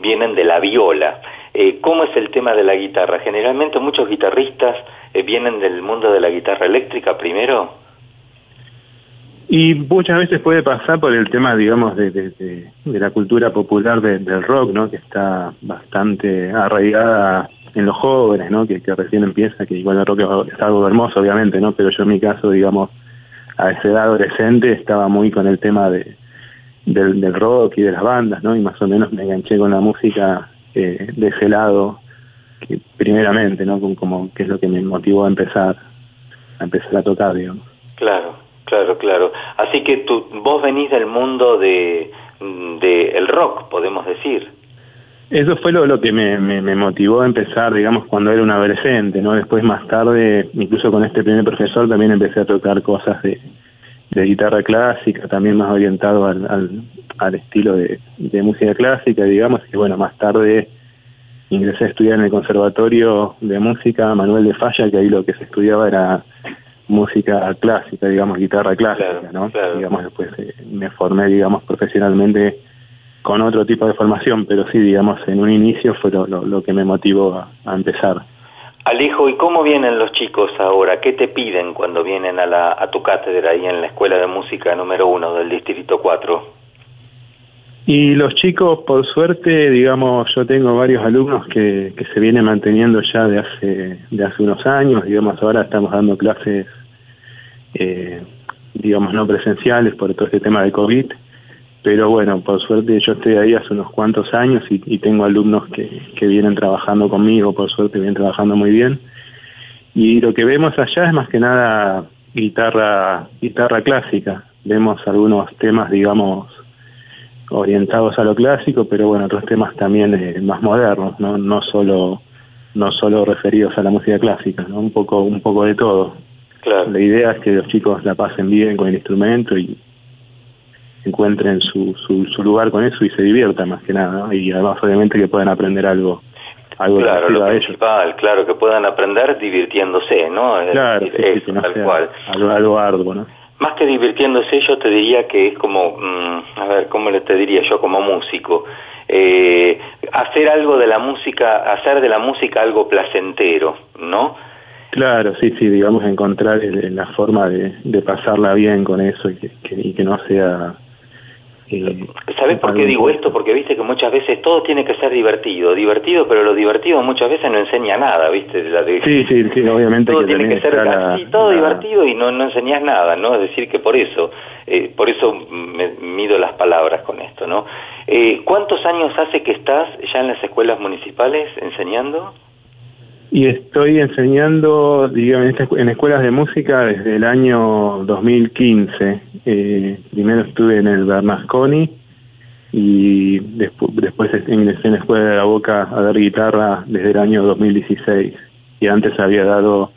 vienen de la viola. Eh, ¿Cómo es el tema de la guitarra? Generalmente muchos guitarristas eh, vienen del mundo de la guitarra eléctrica primero. Y muchas veces puede pasar por el tema, digamos, de, de, la cultura popular de- del rock, ¿no? Que está bastante arraigada en los jóvenes, ¿no? Que, que recién empieza, que igual el rock es algo hermoso, obviamente, ¿no? Pero yo en mi caso, digamos, a esa edad adolescente estaba muy con el tema de, del, del rock y de las bandas, ¿no? Y más o menos me enganché con la música eh, de ese lado, primeramente, ¿no? Como, como que es lo que me motivó a empezar, a empezar a tocar, digamos. Claro, claro, claro. Así que tú, vos venís del mundo de, de rock, podemos decir. Eso fue lo, lo que me, me, me motivó a empezar, digamos, cuando era un adolescente, ¿no? Después, más tarde, incluso con este primer profesor, también empecé a tocar cosas de, de guitarra clásica, también más orientado al, al, al estilo de, de música clásica, digamos, y bueno, más tarde ingresé a estudiar en el Conservatorio de Música Manuel de Falla, que ahí lo que se estudiaba era música clásica, digamos, guitarra clásica, ¿no? Digamos, después eh, me formé, digamos, profesionalmente con otro tipo de formación, pero sí, digamos, en un inicio fue lo, lo, lo que me motivó a, a, empezar. Alejo, ¿y cómo vienen los chicos ahora? ¿Qué te piden cuando vienen a, la, a tu cátedra ahí en la Escuela de Música número uno del Distrito 4? Y los chicos, por suerte, digamos, yo tengo varios alumnos que, que se vienen manteniendo ya de hace, de hace unos años, digamos, ahora estamos dando clases, eh, digamos, no presenciales por todo este tema de COVID, pero bueno, por suerte yo estoy ahí hace unos cuantos años y, y tengo alumnos que, que vienen trabajando conmigo, por suerte vienen trabajando muy bien. Y lo que vemos allá es más que nada guitarra, guitarra clásica. Vemos algunos temas, digamos, orientados a lo clásico, pero bueno, otros temas también eh, más modernos, no, no solo, no solo referidos a la música clásica, ¿no? Un poco, un poco de todo. Claro. La idea es que los chicos la pasen bien con el instrumento y encuentren su, su, su lugar con eso y se diviertan más que nada, ¿no? y además obviamente que puedan aprender algo algo claro, lo a ellos. principal, claro, que puedan aprender divirtiéndose, ¿no? Claro, decir, sí, sí, eso, que no tal sea cual. algo, algo arduo, ¿no? Más que divirtiéndose, yo te diría que es como, mm, a ver, ¿cómo le te diría yo como músico? Eh, hacer algo de la música, hacer de la música algo placentero, ¿no? Claro, sí, sí, digamos, encontrar el- la forma de, de pasarla bien con eso y que, que- y que no sea... eh, ¿Sabes por qué digo esto? Porque viste que muchas veces todo tiene que ser divertido, divertido, pero lo divertido muchas veces no enseña nada, ¿viste? La de- Sí, sí, sí, obviamente todo que tiene que ser la- así, todo la- divertido y no, no enseñás nada, ¿no? Es decir, que por eso, eh, por eso me mido las palabras con esto, ¿no? Eh, ¿Cuántos años hace que estás ya en las escuelas municipales enseñando? Y estoy enseñando, digamos, en, escuelas de música desde el año 2015. Eh, primero estuve en el Bernasconi y despu- después ingresé en la Escuela de la Boca a dar guitarra desde el año 2016. Y antes había dado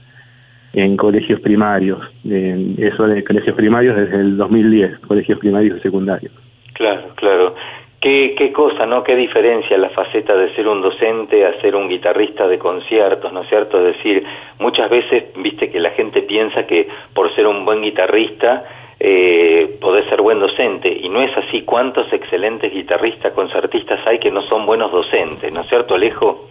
en colegios primarios, en eso de colegios primarios desde el 2010, colegios primarios y secundarios. Claro, claro. ¿Qué, qué cosa, ¿no? ¿Qué diferencia la faceta de ser un docente a ser un guitarrista de conciertos, ¿no es cierto? Es decir, muchas veces, viste que la gente piensa que por ser un buen guitarrista eh, podés ser buen docente, y no es así. ¿Cuántos excelentes guitarristas, concertistas hay que no son buenos docentes, ¿no es cierto, Alejo?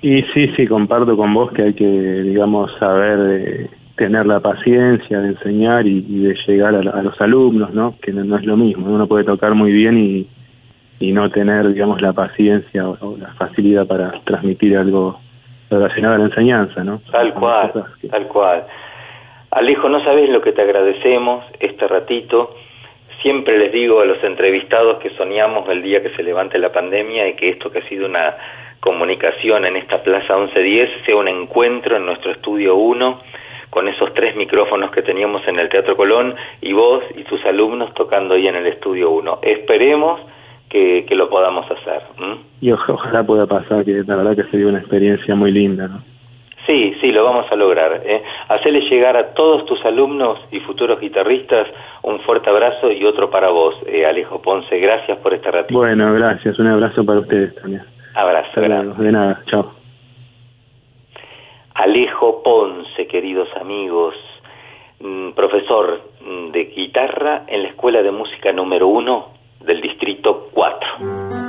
Y sí, sí, comparto con vos que hay que, digamos, saber eh, tener la paciencia de enseñar y, de llegar a, a los alumnos, ¿no? Que no, no es lo mismo, uno puede tocar muy bien y, y no tener, digamos, la paciencia o, o la facilidad para transmitir algo relacionado a la enseñanza, ¿no? Tal cual, tal cual. Alejo, no sabes lo que te agradecemos este ratito. Siempre les digo a los entrevistados que soñamos el día que se levante la pandemia y que esto que ha sido una comunicación en esta Plaza 1110 sea un encuentro en nuestro estudio 1 con esos tres micrófonos que teníamos en el Teatro Colón y vos y tus alumnos tocando ahí en el estudio 1. Esperemos que, que lo podamos hacer. Y oja- ojalá pueda pasar, que la verdad que sería una experiencia muy linda, ¿no? Sí, sí, lo vamos a lograr. ¿eh? Hacerle llegar a todos tus alumnos y futuros guitarristas un fuerte abrazo y otro para vos, eh, Alejo Ponce. Gracias por este ratito. Bueno, gracias, un abrazo para ustedes también. Abrazo. De nada, chao. Alejo Ponce, queridos amigos, mm, profesor mm, de guitarra en la Escuela de Música número uno del Distrito 4.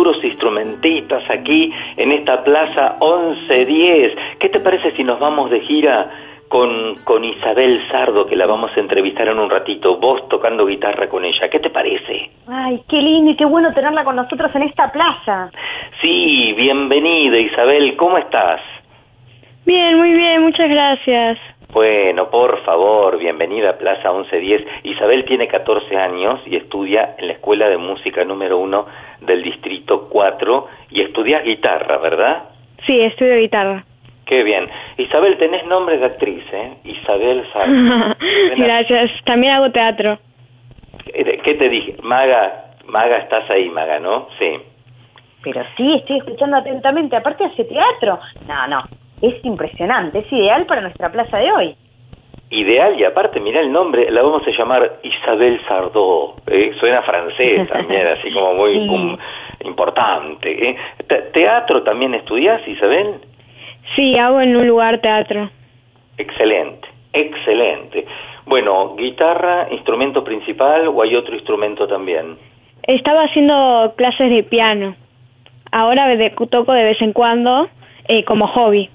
Futuros instrumentistas aquí en esta plaza 1110. ¿Qué te parece si nos vamos de gira con, con Isabel Sardo, que la vamos a entrevistar en un ratito, vos tocando guitarra con ella? ¿Qué te parece? Ay, qué lindo y qué bueno tenerla con nosotros en esta plaza. Sí, bienvenida Isabel, ¿cómo estás? Bien, muy bien, muchas gracias. Bueno, por favor, bienvenida a Plaza 1110. Isabel tiene 14 años y estudia en la Escuela de Música número 1 del Distrito 4 y estudias guitarra, ¿verdad? Sí, estudio guitarra. Qué bien. Isabel, tenés nombre de actriz, ¿eh? Isabel Sardo. gracias. También hago teatro. Eh, ¿Qué te dije? Maga, Maga, estás ahí, Maga, ¿no? Sí. Pero sí, estoy escuchando atentamente. Aparte hace teatro. No, no. Es impresionante. Es ideal para nuestra plaza de hoy. Ideal y aparte, mira el nombre, la vamos a llamar Isabel Sardó. ¿eh? Suena francés también, así como muy Sí. um, importante. ¿eh? Te- ¿Teatro también estudias, Isabel? Sí, hago en un lugar teatro. Excelente, excelente. Bueno, guitarra, instrumento principal o hay otro instrumento también. Estaba haciendo clases de piano. Ahora toco de vez en cuando eh, como hobby.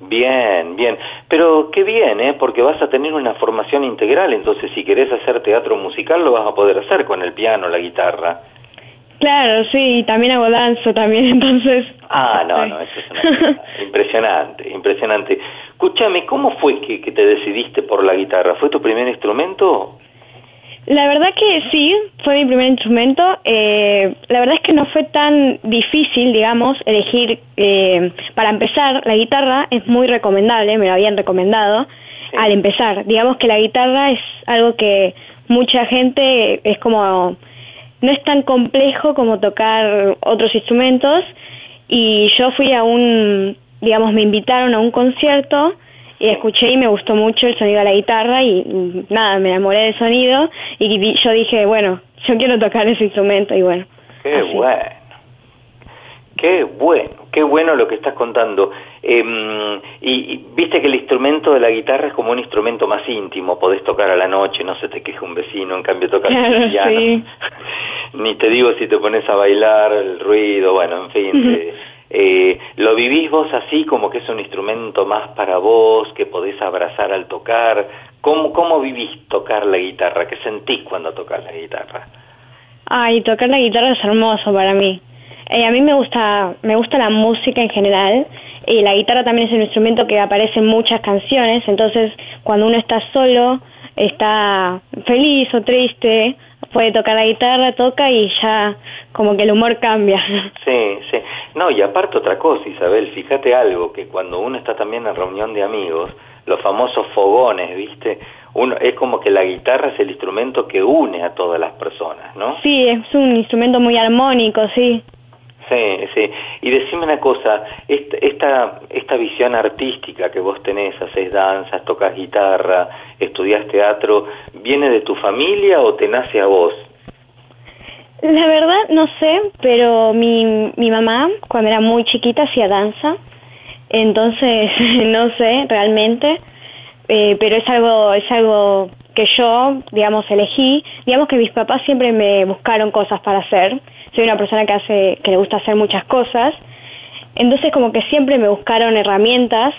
Bien, bien. Pero qué bien, ¿eh? Porque vas a tener una formación integral, entonces si querés hacer teatro musical lo vas a poder hacer con el piano, la guitarra. Claro, sí, y también hago danza también, entonces... Ah, no, no, eso es una impresionante, impresionante. Escúchame, ¿cómo fue que, que te decidiste por la guitarra? ¿Fue tu primer instrumento? La verdad que sí, fue mi primer instrumento. Eh, la verdad es que no fue tan difícil, digamos, elegir. Eh, para empezar, la guitarra es muy recomendable, me lo habían recomendado al empezar. Digamos que la guitarra es algo que mucha gente es como. No es tan complejo como tocar otros instrumentos. Y yo fui a un. Digamos, me invitaron a un concierto y escuché y me gustó mucho el sonido de la guitarra y mm, nada, me enamoré del sonido y yo dije, bueno, yo quiero tocar ese instrumento y bueno. Qué bueno. Qué bueno, qué bueno lo que estás contando. Em, y, y viste que el instrumento de la guitarra es como un instrumento más íntimo, podés tocar a la noche, no se te queja un vecino, en cambio tocas Claro, el piano. sí. Ni te digo si te pones a bailar, el ruido, bueno, en fin. Eh, eh, ¿Lo vivís vos así como que es un instrumento más para vos, que podés abrazar al tocar? ¿Cómo, cómo vivís tocar la guitarra? ¿Qué sentís cuando tocas la guitarra? Ay, tocar la guitarra es hermoso para mí. Eh, a mí me gusta, me gusta la música en general y la guitarra también es un instrumento que aparece en muchas canciones, entonces cuando uno está solo, está feliz o triste, puede tocar la guitarra, toca y ya como que el humor cambia. Sí, sí. No, y aparte otra cosa, Isabel, fíjate algo, que cuando uno está también en reunión de amigos, los famosos fogones, ¿viste? Uno, es como que la guitarra es el instrumento que une a todas las personas, ¿no? Sí, es un instrumento muy armónico, sí. Sí, sí. Y decime una cosa, esta, esta, visión artística que vos tenés, haces danzas, tocas guitarra, estudias teatro, ¿viene de tu familia o te nace a vos? La verdad no sé, pero mi, mi mamá cuando era muy chiquita hacía danza, entonces no sé realmente, eh, pero es algo es algo que yo, digamos, elegí. Digamos que mis papás siempre me buscaron cosas para hacer. Soy una persona que hace que le gusta hacer muchas cosas, entonces como que siempre me buscaron herramientas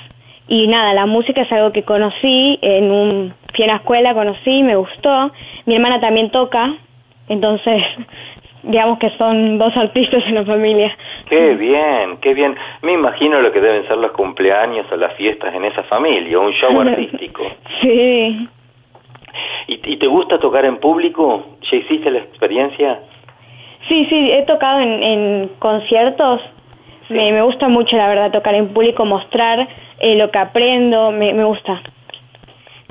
y nada, la música es algo que conocí en un fui a escuela, conocí, me gustó. Mi hermana también toca, entonces digamos que son dos artistas en la familia. Qué bien, qué bien. Me imagino lo que deben ser los cumpleaños o las fiestas en esa familia, un show artístico. Sí. ¿Y, y te gusta tocar en público? ¿Ya hiciste la experiencia? Sí, sí, he tocado en, en conciertos. Me, me gusta mucho, la verdad, tocar en público, mostrar eh, lo que aprendo, me, me gusta.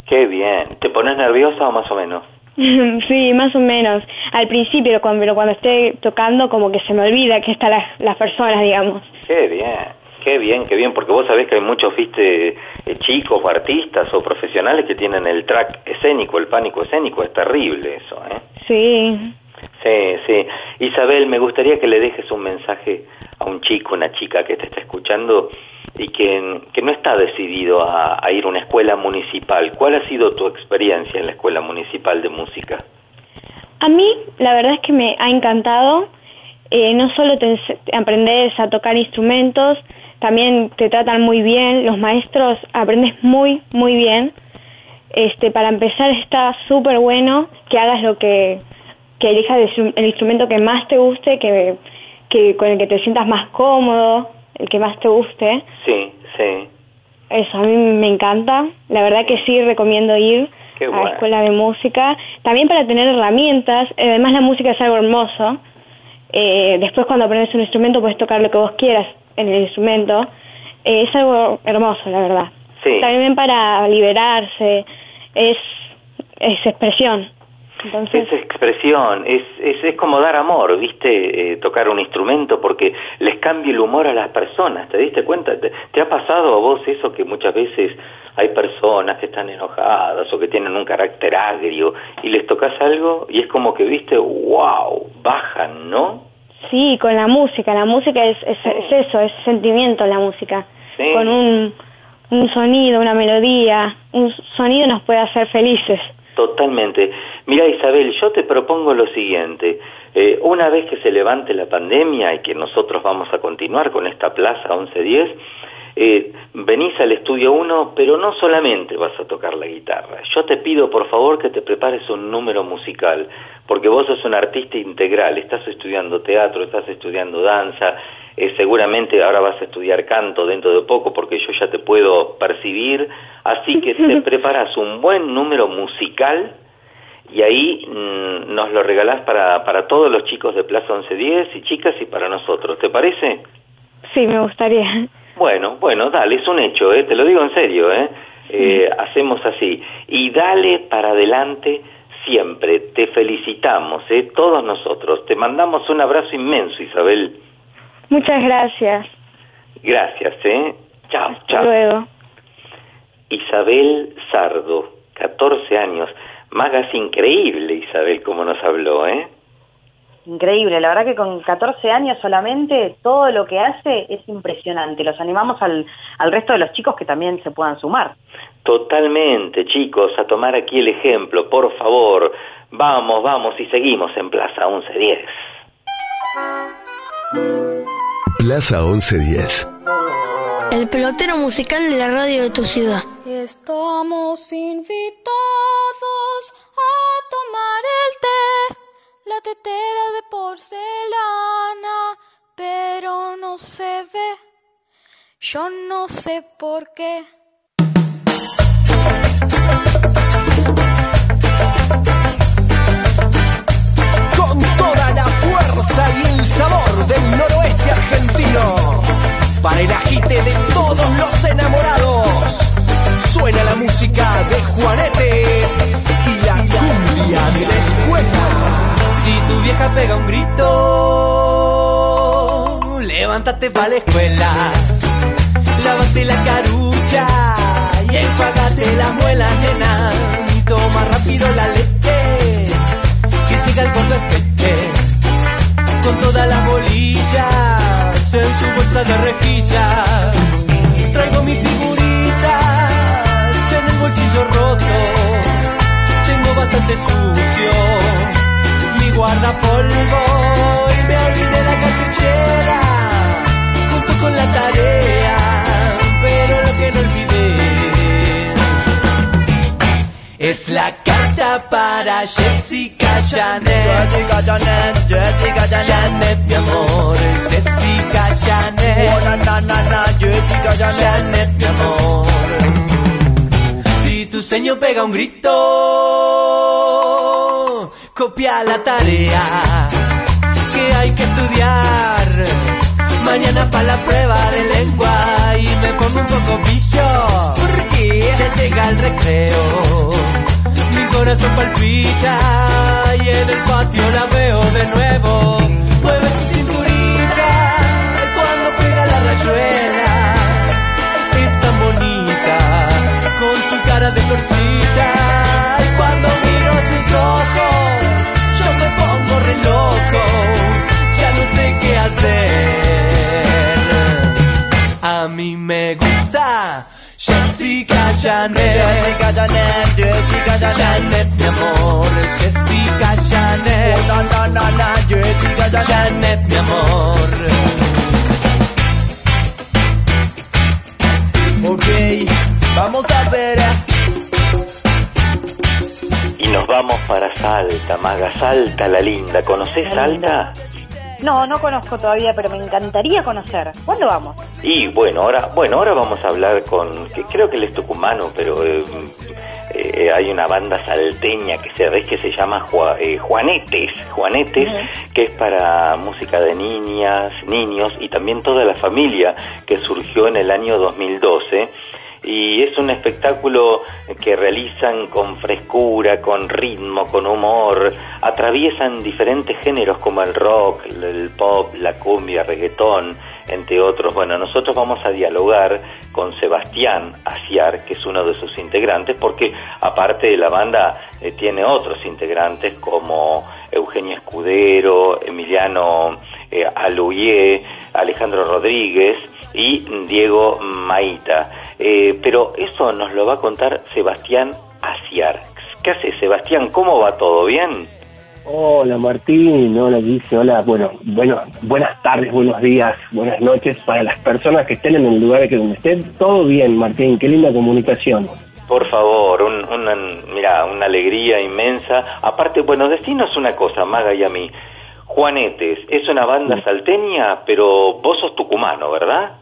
Qué bien. ¿Te pones nerviosa o más o menos? sí, más o menos. Al principio, cuando, pero cuando esté tocando, como que se me olvida que están las, las personas, digamos. Qué bien, qué bien, qué bien, porque vos sabés que hay muchos, viste, eh, chicos o artistas o profesionales que tienen el track escénico, el pánico escénico, es terrible eso, ¿eh? Sí. Sí, sí. Isabel, me gustaría que le dejes un mensaje a un chico, una chica que te está escuchando y que, que no está decidido a, ir a una escuela municipal. ¿Cuál ha sido tu experiencia en la escuela municipal de música? A mí, la verdad es que me ha encantado. Eh, no solo te aprendes a tocar instrumentos, también te tratan muy bien. Los maestros aprendes muy, muy bien. Este, para empezar está súper bueno que hagas lo que, que elijas el, instru- el instrumento que más te guste, que, que con el que te sientas más cómodo, el que más te guste. Sí, sí. Eso, a mí me encanta. La verdad que sí recomiendo ir Qué a la escuela de música. También para tener herramientas. eh, Además, la música es algo hermoso. Eh, después, cuando aprendes un instrumento, puedes tocar lo que vos quieras en el instrumento. Eh, es algo hermoso, la verdad. Sí. También para liberarse. Es, es expresión. Entonces, Es expresión, es, es, es como dar amor, ¿viste? Eh, tocar un instrumento porque les cambia el humor a las personas, ¿te diste cuenta? ¿Te, te ha pasado a vos eso que muchas veces hay personas que están enojadas o que tienen un carácter agrio y les tocas algo y es como que, ¿viste? ¡Wow! Bajan, ¿no? sí, con la música. La música es, es, es eso, es sentimiento la música. Sí. Con un, un sonido, una melodía. Un sonido nos puede hacer felices. Totalmente. Mira, Isabel, yo te propongo lo siguiente. Eh, una vez que se levante la pandemia y que nosotros vamos a continuar con esta plaza 1110, eh, venís al estudio 1, pero no solamente vas a tocar la guitarra. Yo te pido, por favor, que te prepares un número musical, porque vos sos un artista integral, estás estudiando teatro, estás estudiando danza, eh, seguramente ahora vas a estudiar canto dentro de poco, porque yo ya te puedo percibir, así que te preparas un buen número musical y ahí mm, nos lo regalás para, para todos los chicos de Plaza 1110 y chicas y para nosotros, ¿te parece? Sí, me gustaría. Bueno, bueno, dale, es un hecho, ¿eh? te lo digo en serio, ¿eh? Eh, hacemos así. Y dale para adelante siempre, te felicitamos, ¿eh? todos nosotros, te mandamos un abrazo inmenso, Isabel. Muchas gracias. Gracias, ¿eh? Chao, chao. Luego. Isabel Sardo, 14 años. Magas increíble, Isabel, como nos habló, ¿eh? Increíble, la verdad que con 14 años solamente todo lo que hace es impresionante. Los animamos al, al resto de los chicos que también se puedan sumar. Totalmente, chicos, a tomar aquí el ejemplo, por favor. Vamos, vamos y seguimos en Plaza 1110. Plaza 1110. El pelotero musical de la radio de tu ciudad. Estamos invitados a tomar el té, la tetera de porcelana, pero no se ve. Yo no sé por qué. Con toda la fuerza y el sabor del noroeste argentino. Para el agite de todos los enamorados. Suena la música de Juanetes y la cumbia de la escuela. Si tu vieja pega un grito, levántate pa' la escuela. Lávate la carucha y enjuagate la muela, nena. Y toma rápido la leche, que llega el gordo espeche. Con todas las bolillas en su bolsa de rejillas. Traigo mis figuritas en el bolsillo roto. Tengo bastante sucio mi guardapolvo y me olvidé la cartuchera junto con la tarea, pero lo que no olvidé es la carta para Jessica Janet. Jessica Janet, Jessica Janet, Janet mi amor, Jessica Janet. Oh, na, na, na, na, Jessica Janet, Janet mi amor. Si tu seño pega un grito, copia la tarea que hay que estudiar. Mañana para la prueba de lengua y me pongo un poco pillo porque ya llega el recreo. Mi corazón palpita y en el patio la veo de nuevo. Mueve su cinturita cuando juega la rayuela. Con su cara de florcita. Y cuando miro sus ojos, yo me pongo re loco. Ya no sé qué hacer. A mí me gusta Jessica Janet. Jessica Janet, Jessica Janet. Janet, mi amor. Jessica Janet. Oh, no, no, no, no, Jessica Janet. Janet, mi amor. Ok, vamos a ver. Y nos vamos para Salta, Maga, Salta la linda. ¿Conoces Salta? No, no conozco todavía, pero me encantaría conocer. ¿Cuándo vamos? Y bueno, ahora, bueno, ahora vamos a hablar con, que creo que él es tucumano, pero eh, eh, hay una banda salteña que se ve que se llama Jua- eh, Juanetes, Juanetes, que es para música de niñas, niños y también toda la familia que surgió en el año 2012 y es un espectáculo que realizan con frescura, con ritmo, con humor, atraviesan diferentes géneros como el rock, el- pop, la cumbia, reggaetón, entre otros. Bueno, nosotros vamos a dialogar con Sebastián Aciar, que es uno de sus integrantes, porque aparte de la banda eh, tiene otros integrantes como Eugenio Escudero, Emiliano eh, Aluye, Alejandro Rodríguez y Diego Maita. Eh, pero eso nos lo va a contar Sebastián Aciar. ¿Qué hace Sebastián? ¿Cómo va todo? ¿Bien? Hola Martín, hola Gise, hola, bueno, bueno, buenas tardes, buenos días, buenas noches para las personas que estén en el lugar que donde estén. Todo bien, Martín, qué linda comunicación. Por favor, un, una, mira, una alegría inmensa. Aparte, bueno, decinos una cosa, Maga y a mí. Juanetes, es una banda salteña, pero vos sos tucumano, ¿verdad?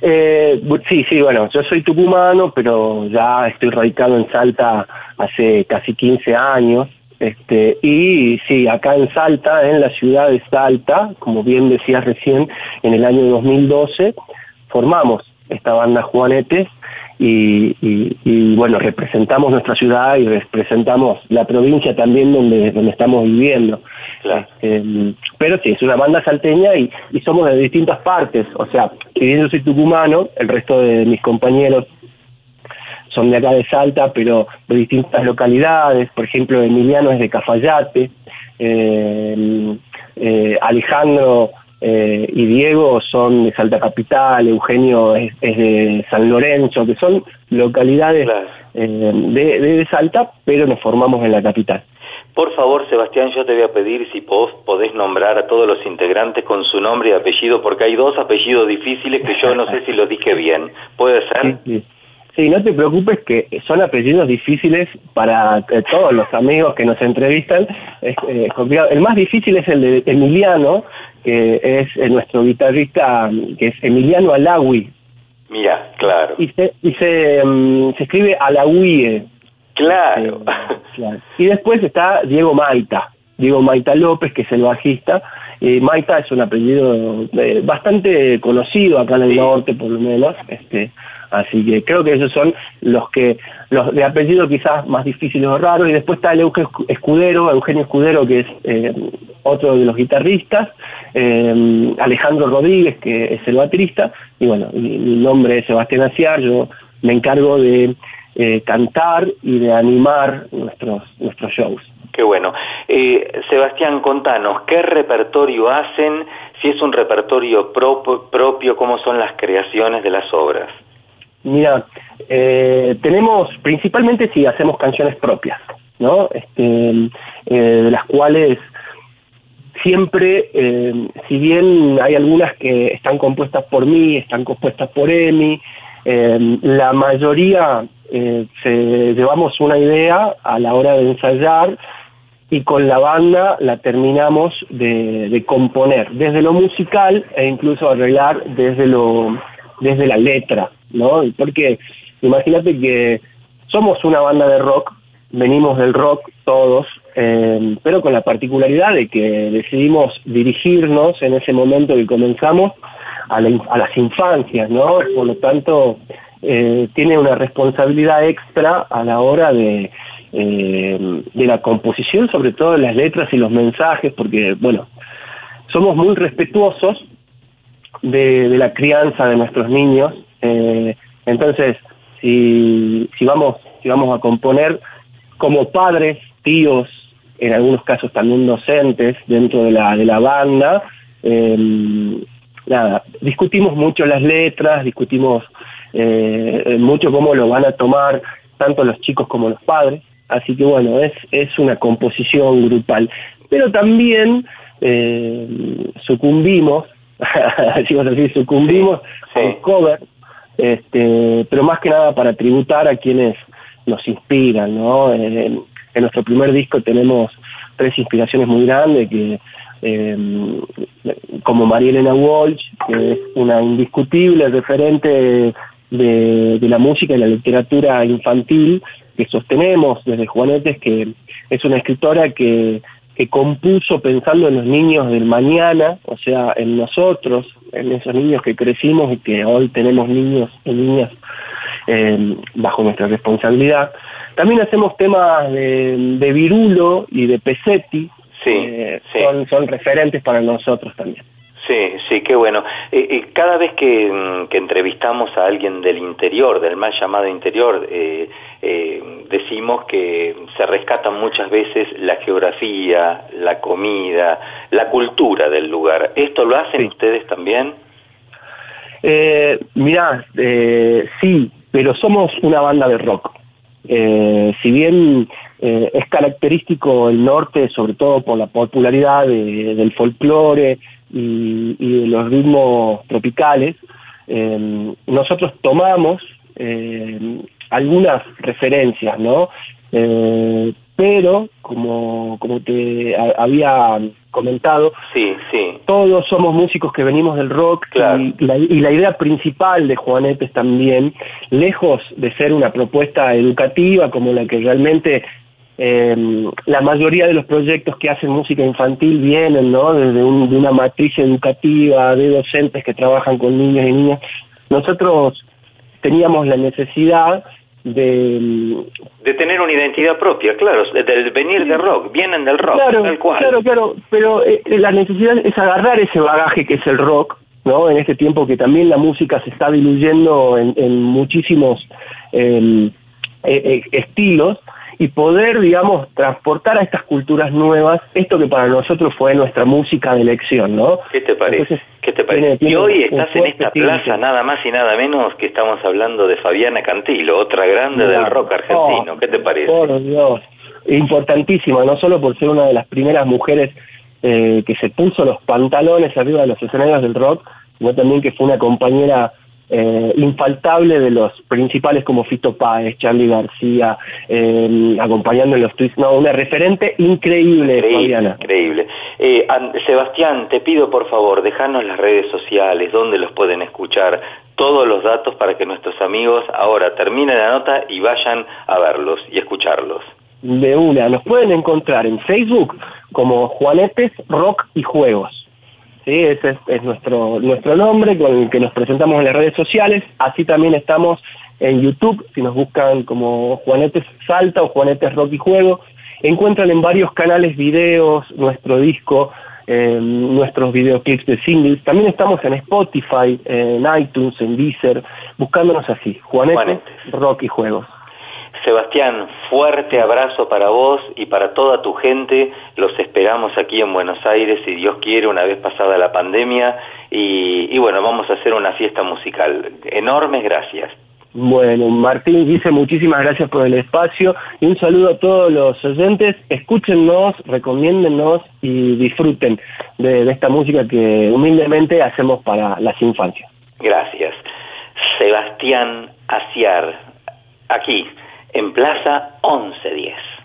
Eh, sí, sí, bueno, yo soy tucumano, pero ya estoy radicado en Salta hace casi 15 años. Este, y sí, acá en Salta, en la ciudad de Salta, como bien decías recién, en el año 2012 formamos esta banda Juanetes y, y- y, bueno, representamos nuestra ciudad y representamos la provincia también donde, donde estamos viviendo. Este, pero sí, es una banda salteña y, y somos de distintas partes. O sea, si bien yo soy tucumano, el resto de mis compañeros son de acá de Salta, pero de distintas localidades. Por ejemplo, Emiliano es de Cafayate, eh, eh, Alejandro eh, y Diego son de Salta Capital, Eugenio es, es de San Lorenzo, que son localidades eh, de, de Salta, pero nos formamos en la capital. Por favor, Sebastián, yo te voy a pedir si vos podés nombrar a todos los integrantes con su nombre y apellido, porque hay dos apellidos difíciles que yo no sé si lo dije bien. ¿Puede ser? Sí, Sí, no te preocupes que son apellidos difíciles para eh, todos los amigos que nos entrevistan. Es, eh, complicado. el más difícil es el de Emiliano, que es eh, nuestro guitarrista, que es Emiliano Alawi. Mira, claro. Y se, y se, mm, se escribe Alawie. Claro. Claro. Y después está Diego Maita, Diego Maita López, que es el bajista. Eh, Maita es un apellido eh, bastante conocido acá en el norte, por lo menos. Este, así que creo que esos son los que los de apellido quizás más difíciles o raros. Y después está el Eugenio Escudero, Eugenio Escudero, que es eh, otro de los guitarristas. eh, Alejandro Rodríguez, que es el baterista. Y bueno, mi, mi nombre es Sebastián Aciar, yo me encargo de eh, cantar y de animar nuestros nuestros shows. Qué bueno. Eh, Sebastián, contanos, ¿qué repertorio hacen? Si es un repertorio prop- propio, ¿cómo son las creaciones de las obras? Mira, eh, tenemos principalmente si hacemos canciones propias, ¿no? Este, eh, de las cuales siempre, eh, si bien hay algunas que están compuestas por mí, están compuestas por Emi, eh, la mayoría eh, se, llevamos una idea a la hora de ensayar y con la banda la terminamos de, de componer desde lo musical e incluso arreglar desde lo desde la letra, ¿no? Porque imagínate que somos una banda de rock, venimos del rock todos, eh, pero con la particularidad de que decidimos dirigirnos en ese momento que comenzamos a, la a las infancias, ¿no? Por lo tanto, eh, tiene una responsabilidad extra a la hora de, eh, de la composición, sobre todo de las letras y los mensajes, porque, bueno, somos muy respetuosos de, de la crianza de nuestros niños. eh, entonces, si, si, vamos, si vamos a componer como padres, tíos, en algunos casos también docentes dentro de la, de la banda, eh, nada, discutimos mucho las letras, discutimos eh, mucho cómo lo van a tomar tanto los chicos como los padres, así que bueno, es, es una composición grupal, pero también eh, sucumbimos, así, sucumbimos con cover, este, pero más que nada para tributar a quienes nos inspiran, ¿no? En, en nuestro primer disco tenemos tres inspiraciones muy grandes que eh, como María Elena Walsh, que es una indiscutible referente de, de la música y la literatura infantil que sostenemos desde Juanetes, que es una escritora que, que compuso pensando en los niños del mañana, o sea, en nosotros, en esos niños que crecimos y que hoy tenemos niños y niñas eh, bajo nuestra responsabilidad. También hacemos temas de, de Virulo y de Pesetti, eh, Son, son referentes para nosotros también. Sí, sí, qué bueno. Eh, eh, cada vez que, mm, que entrevistamos a alguien del interior, del mal llamado interior, eh, eh, decimos que se rescatan muchas veces la geografía, la comida, la cultura del lugar. ¿Esto lo hacen ustedes también? Eh, mirá, eh, sí, pero somos una banda de rock. Eh, si bien eh, es característico el norte, sobre todo por la popularidad de- del folclore y, y de los ritmos tropicales. Eh, nosotros tomamos eh, algunas referencias, ¿no? Eh, pero, como, como te había comentado, Sí, sí. todos somos músicos que venimos del rock y, la, y la idea principal de Juanetes también, lejos de ser una propuesta educativa como la que realmente eh, la mayoría de los proyectos que hacen música infantil vienen, ¿no? Desde un- de una matriz educativa, de docentes que trabajan con niños y niñas. Nosotros teníamos la necesidad de, De tener una identidad propia, claro, de- del venir de rock, vienen del rock, claro, tal cual. Claro, claro, pero eh, la necesidad es agarrar ese bagaje que es el rock, ¿no? En este tiempo que también la música se está diluyendo en, en muchísimos eh, estilos y poder, digamos, transportar a estas culturas nuevas esto que para nosotros fue nuestra música de elección, ¿no? ¿Qué te parece? Entonces, ¿Qué te parece? tiene- y hoy estás en esta plaza nada más y nada menos que estamos hablando de Fabiana Cantilo, otra grande del rock argentino. Oh, ¿Qué te parece? Por Dios, importantísima, no solo por ser una de las primeras mujeres eh, que se puso los pantalones arriba de los escenarios del rock, sino también que fue una compañera eh, infaltable de los principales como Fito Páez, Charlie García, eh, acompañando en los tweets, no, una referente increíble, Increíble, Fabiana. increíble. Eh, Sebastián, te pido por favor, dejanos las redes sociales, donde los pueden escuchar, todos los datos para que nuestros amigos ahora terminen la nota y vayan a verlos y escucharlos. De una, nos pueden encontrar en Facebook como Juanetes Rock y Juegos. Sí, ese es, es nuestro, nuestro nombre con el que nos presentamos en las redes sociales. Así también estamos en YouTube, si nos buscan como Juanetes Salta o Juanetes Rock y Juego. Encuentran en varios canales videos, nuestro disco, eh, nuestros videoclips de singles. También estamos en Spotify, en iTunes, en Deezer, buscándonos así, Juanetes, Rock y Juegos. Sebastián, fuerte abrazo para vos y para toda tu gente. Los esperamos aquí en Buenos Aires, si Dios quiere, una vez pasada la pandemia. Y, y bueno, vamos a hacer una fiesta musical. Enormes gracias. Bueno, Martín dice muchísimas gracias por el espacio y un saludo a todos los oyentes. Escúchennos, recomiéndennos y disfruten de, de esta música que humildemente hacemos para las infancias. Gracias. Sebastián Aciar, aquí, en Plaza 1110.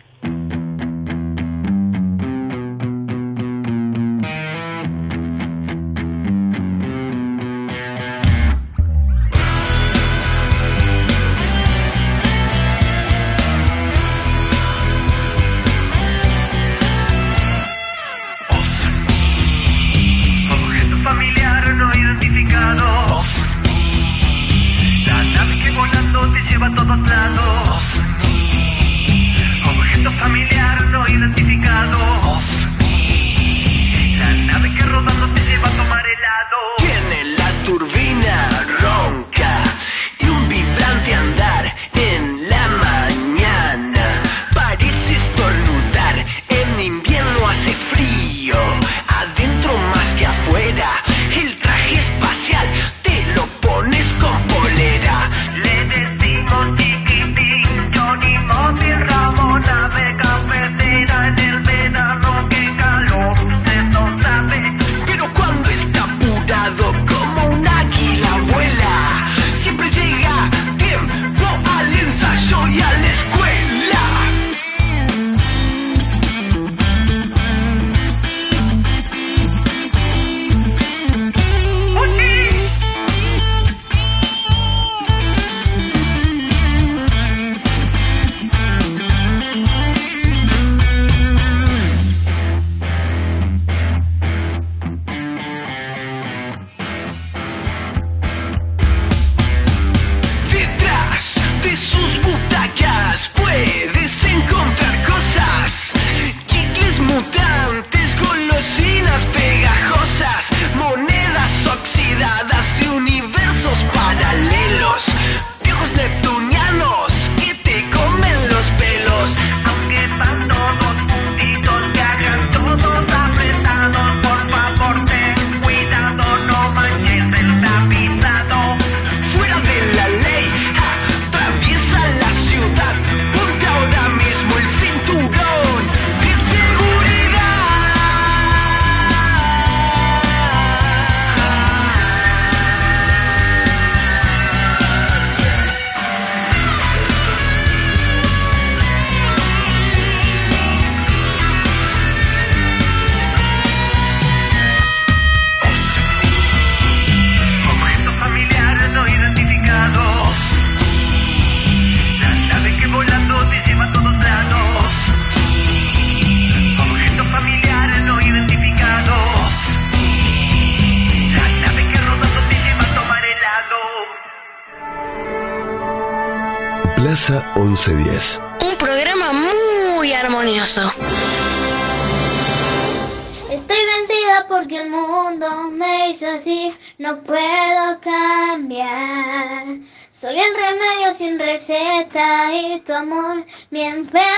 Soy el remedio sin receta y tu amor mi enfermedad.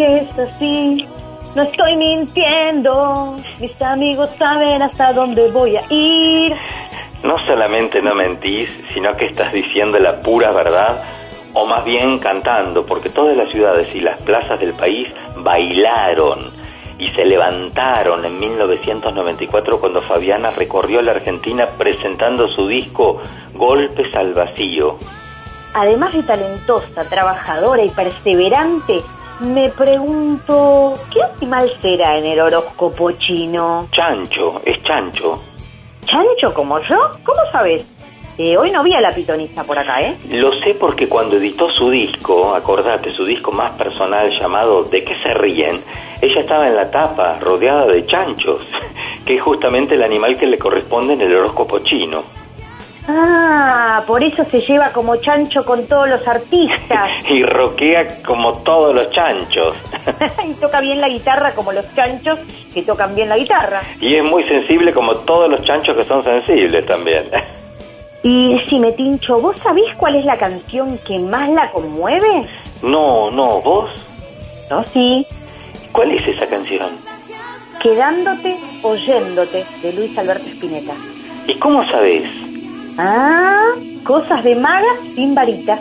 Que es así. No estoy mintiendo, mis amigos saben hasta dónde voy a ir. No solamente no mentís, sino que estás diciendo la pura verdad, o más bien cantando, porque todas las ciudades y las plazas del país bailaron y se levantaron en 1994 cuando Fabiana recorrió la Argentina presentando su disco Golpes al Vacío. Además de talentosa, trabajadora y perseverante, me pregunto, ¿qué animal será en el horóscopo chino? Chancho, es chancho. ¿Chancho como yo? ¿Cómo sabes? Eh, hoy no vi a la pitoniza por acá, ¿eh? Lo sé porque cuando editó su disco, acordate, su disco más personal llamado ¿De qué se ríen? Ella estaba en la tapa, rodeada de chanchos, que es justamente el animal que le corresponde en el horóscopo chino. Ah, por eso se lleva como chancho con todos los artistas. Y roquea como todos los chanchos. y toca bien la guitarra como los chanchos que tocan bien la guitarra. Y es muy sensible como todos los chanchos que son sensibles también. Y si me tincho, ¿vos sabés cuál es la canción que más la conmueve? No, no, ¿vos? No, sí. ¿Cuál es esa canción? Quedándote, oyéndote, de Luis Alberto Spinetta. ¿Y cómo sabés? Ah, cosas de maga sin varita.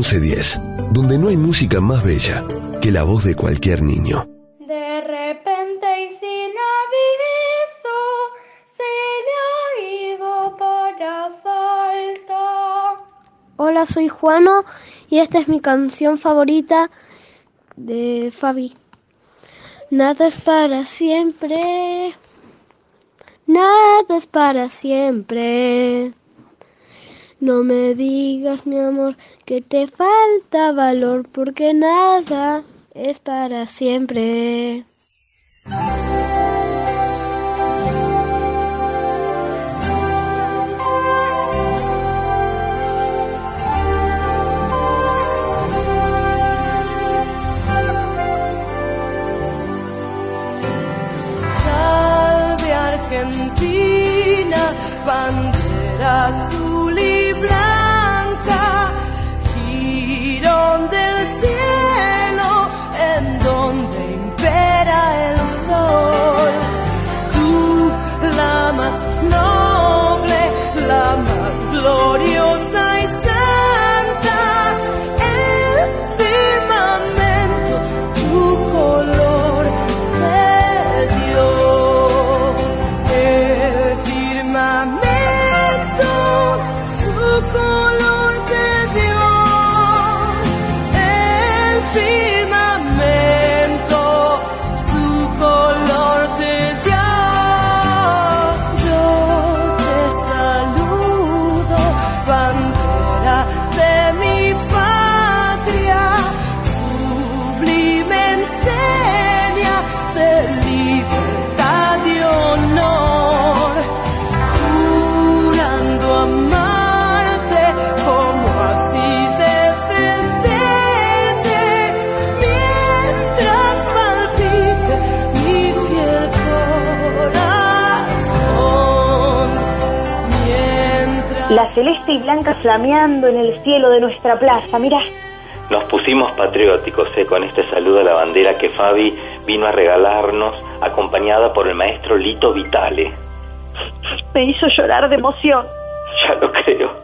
1110, donde no hay música más bella que la voz de cualquier niño. De repente y sin aviso se ha ido para. Hola, soy Juano y esta es mi canción favorita de Fabi. Nada es para siempre. Nada es para siempre. No me digas, mi amor, que te falta valor, porque nada es para siempre. Salve Argentina, bandera celeste y blanca flameando en el cielo de nuestra plaza, mirá. Nos pusimos patrióticos eh, con este saludo a la bandera que Fabi vino a regalarnos, acompañada por el maestro Lito Vitale. Me hizo llorar de emoción. Ya lo creo.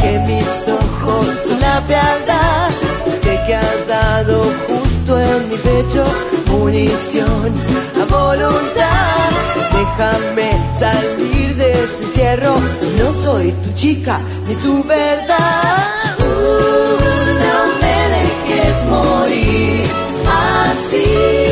Que mis ojos son la fealdad. Sé que has dado justo en mi pecho munición a voluntad. Déjame salir de este encierro, no soy tu chica ni tu verdad. No me dejes morir así.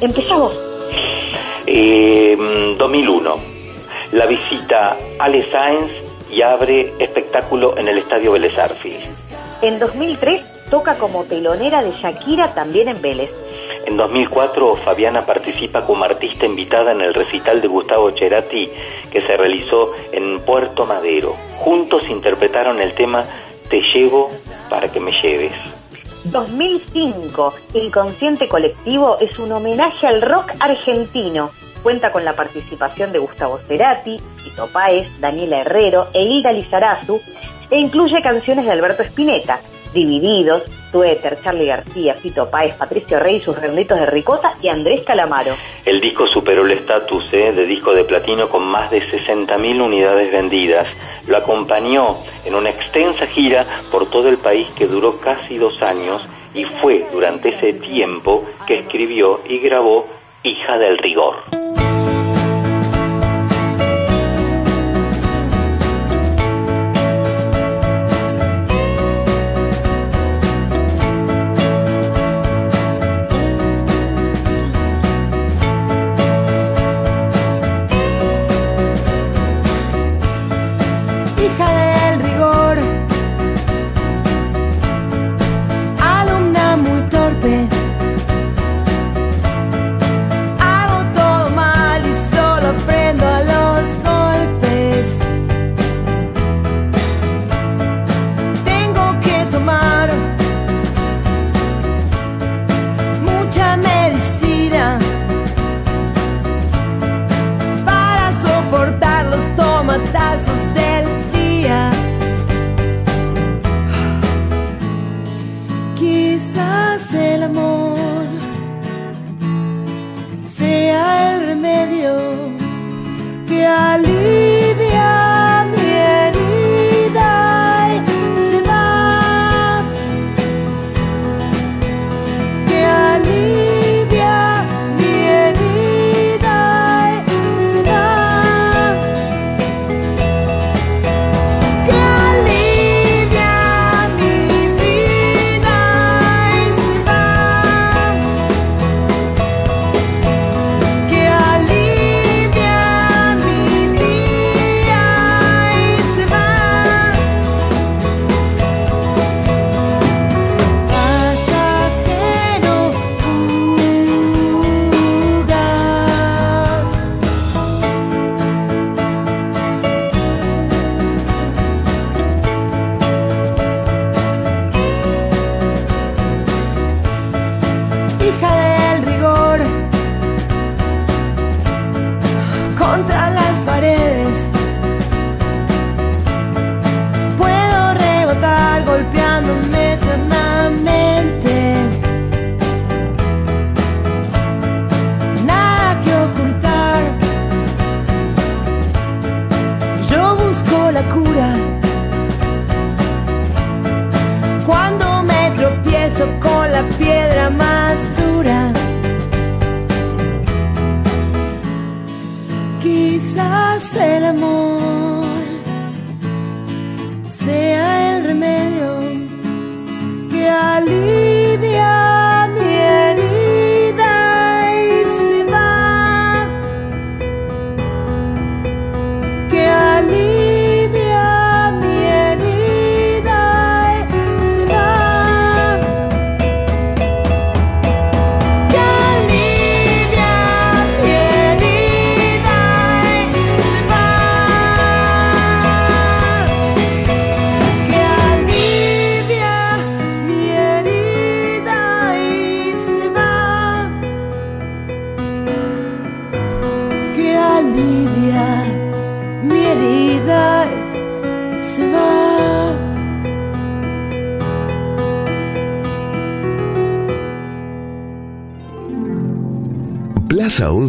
Empezamos. Eh, 2001. La visita Ale Sáenz y abre espectáculo en el Estadio Vélez Arfield. En 2003 toca como telonera de Shakira también en Vélez. En 2004, Fabiana participa como artista invitada en el recital de Gustavo Cerati que se realizó en Puerto Madero. Juntos interpretaron el tema Te llevo para que me lleves. 2005, Inconsciente Colectivo es un homenaje al rock argentino. Cuenta con la participación de Gustavo Cerati, Tito Páez, Daniela Herrero e Hilda Lizarazu e incluye canciones de Alberto Spinetta, Divididos, Tuéter, Charlie García, Fito Páez, Patricio Rey, sus renditos de ricota y Andrés Calamaro. El disco superó el estatus eh, de disco de platino con más de 60.000 unidades vendidas. Lo acompañó en una extensa gira por todo el país que duró casi dos años y fue durante ese tiempo que escribió y grabó Hija del Rigor.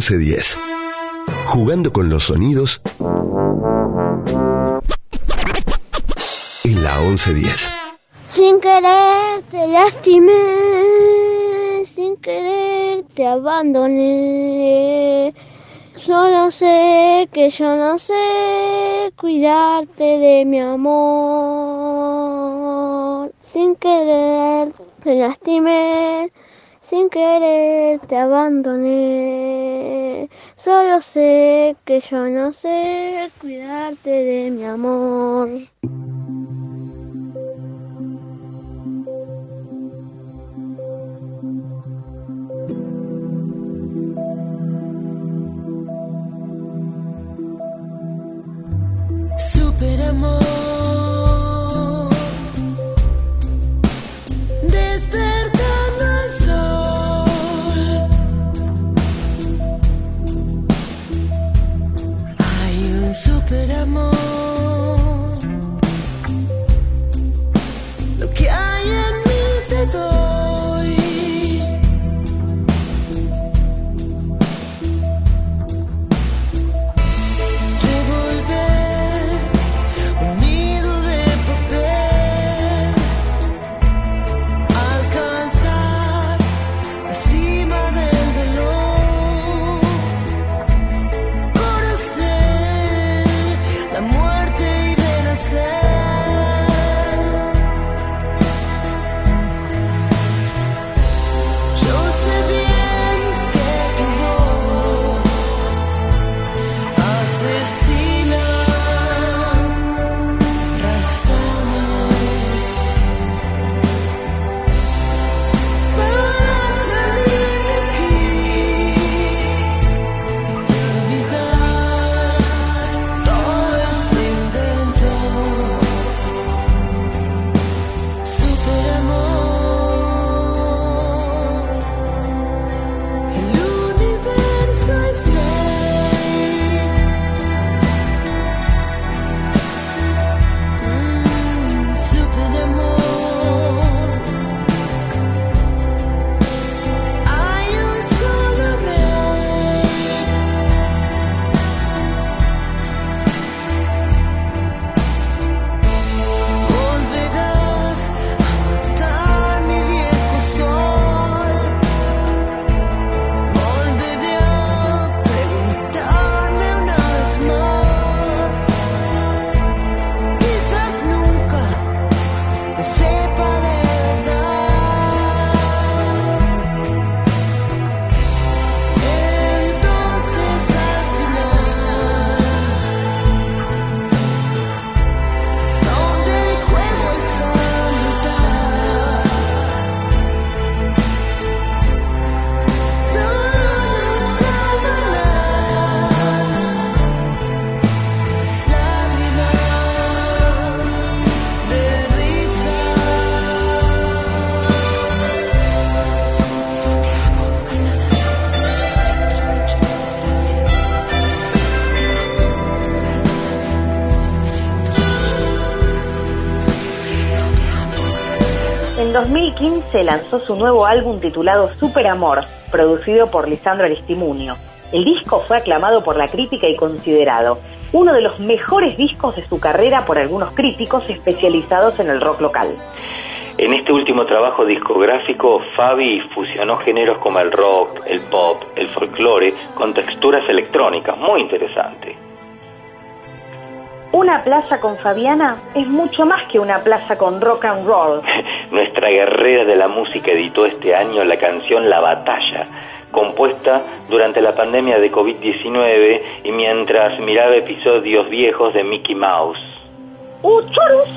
1110. Jugando con los sonidos en la 1110. Sin querer te lastimé, sin querer te abandoné. Solo sé que yo no sé cuidarte de mi amor. Sin querer te lastimé, sin querer te abandoné. Solo sé que yo no sé cuidarte de mi amor. 2015 lanzó su nuevo álbum titulado Super Amor, producido por Lisandro Aristimunio. El disco fue aclamado por la crítica y considerado uno de los mejores discos de su carrera por algunos críticos especializados en el rock local. En este último trabajo discográfico, Fabi fusionó géneros como el rock, el pop, el folclore, con texturas electrónicas, muy interesante. Una plaza con Fabiana es mucho más que una plaza con rock and roll. Nuestra guerrera de la música editó este año la canción La Batalla, compuesta durante la pandemia de COVID-19 y mientras miraba episodios viejos de Mickey Mouse. ¡Uh, choros!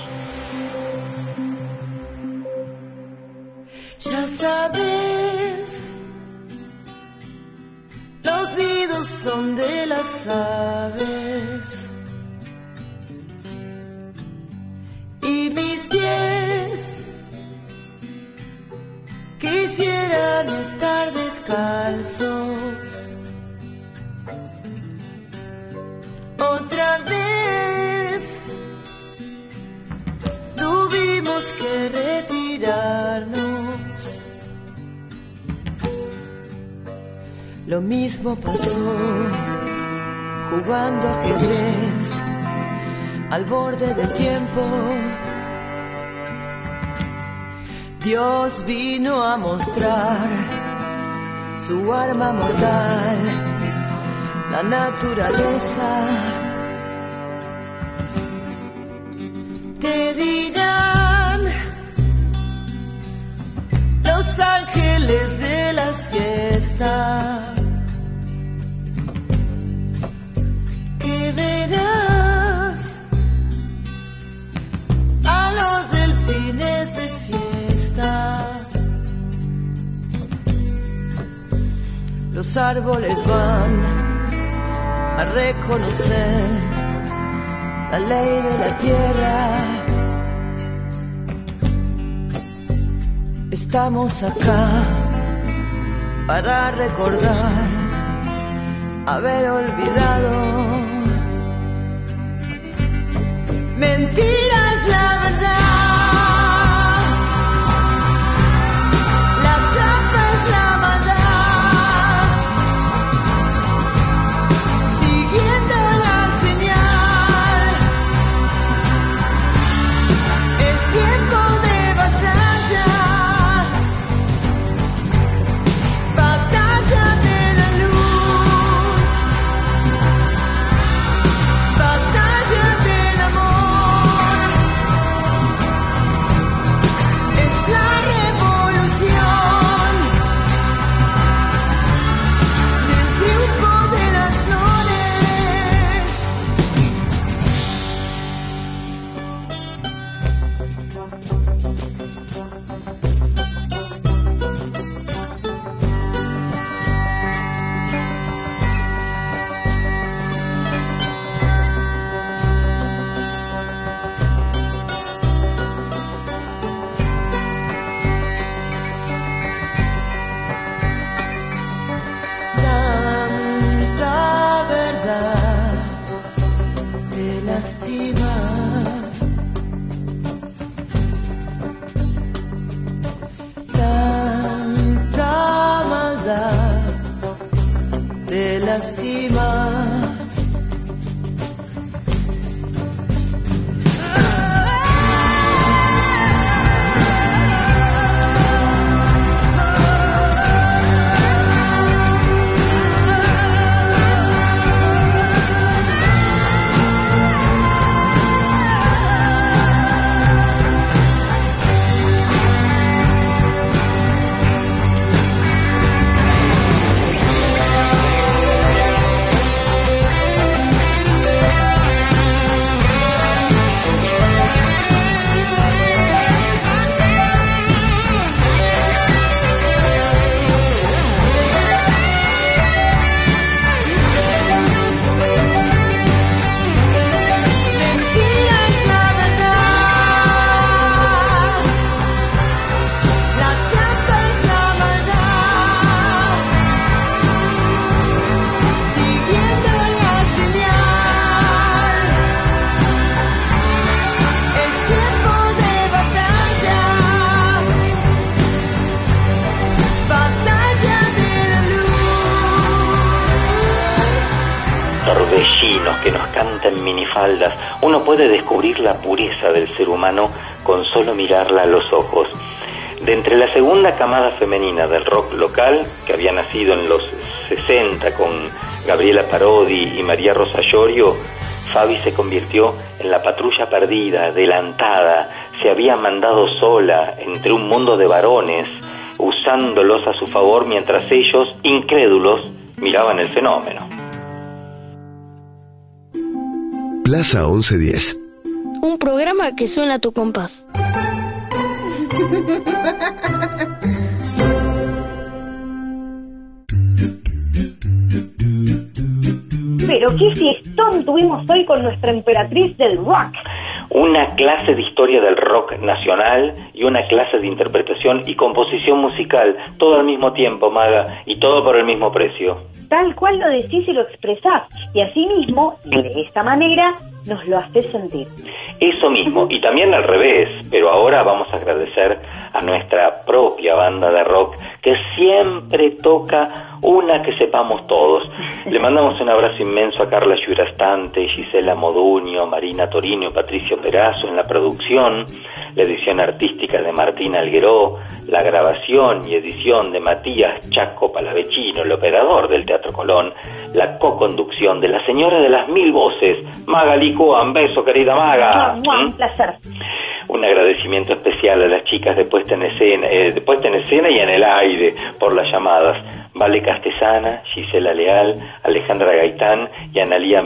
Ya sabes, los nidos son de las aves y mis pies quisieran estar descalzos. Otra vez tuvimos que retirarnos. Lo mismo pasó jugando ajedrez al borde del tiempo. Dios vino a mostrar su arma mortal, la naturaleza. Te dirán los ángeles de la siesta que verás Los árboles van a reconocer la ley de la tierra. Estamos acá para recordar haber olvidado. Gabriela Parodi y María Rosa Llorio, Fabi se convirtió en la patrulla perdida, adelantada, se había mandado sola entre un mundo de varones, usándolos a su favor mientras ellos, incrédulos, miraban el fenómeno. Plaza 1110. Un programa que suena a tu compás. Pero qué fiestón tuvimos hoy con nuestra emperatriz del rock. Una clase de historia del rock nacional y una clase de interpretación y composición musical, todo al mismo tiempo, Maga, y todo por el mismo precio. Tal cual lo decís y lo expresás. Y asimismo, de esta manera, nos lo haces sentir. Eso mismo, y también al revés, pero ahora vamos a agradecer a nuestra propia banda de rock que siempre toca una que sepamos todos. Le mandamos un abrazo inmenso a Carla Llurastante, Gisela Moduño, Marina Torino Patricio Perazo en la producción, la edición artística de Martín Algueró, la grabación y edición de Matías Chaco Palavecino, el operador del Teatro Colón, la co-conducción de la señora de las mil voces, Magali Coan. Beso, querida Maga. Mua, Un placer. Un agradecimiento especial a las chicas de puesta en escena, eh, de puesta en escena y en el aire por las llamadas. Vale Castesana, Gisela Leal, Alejandra Gaitán y Analía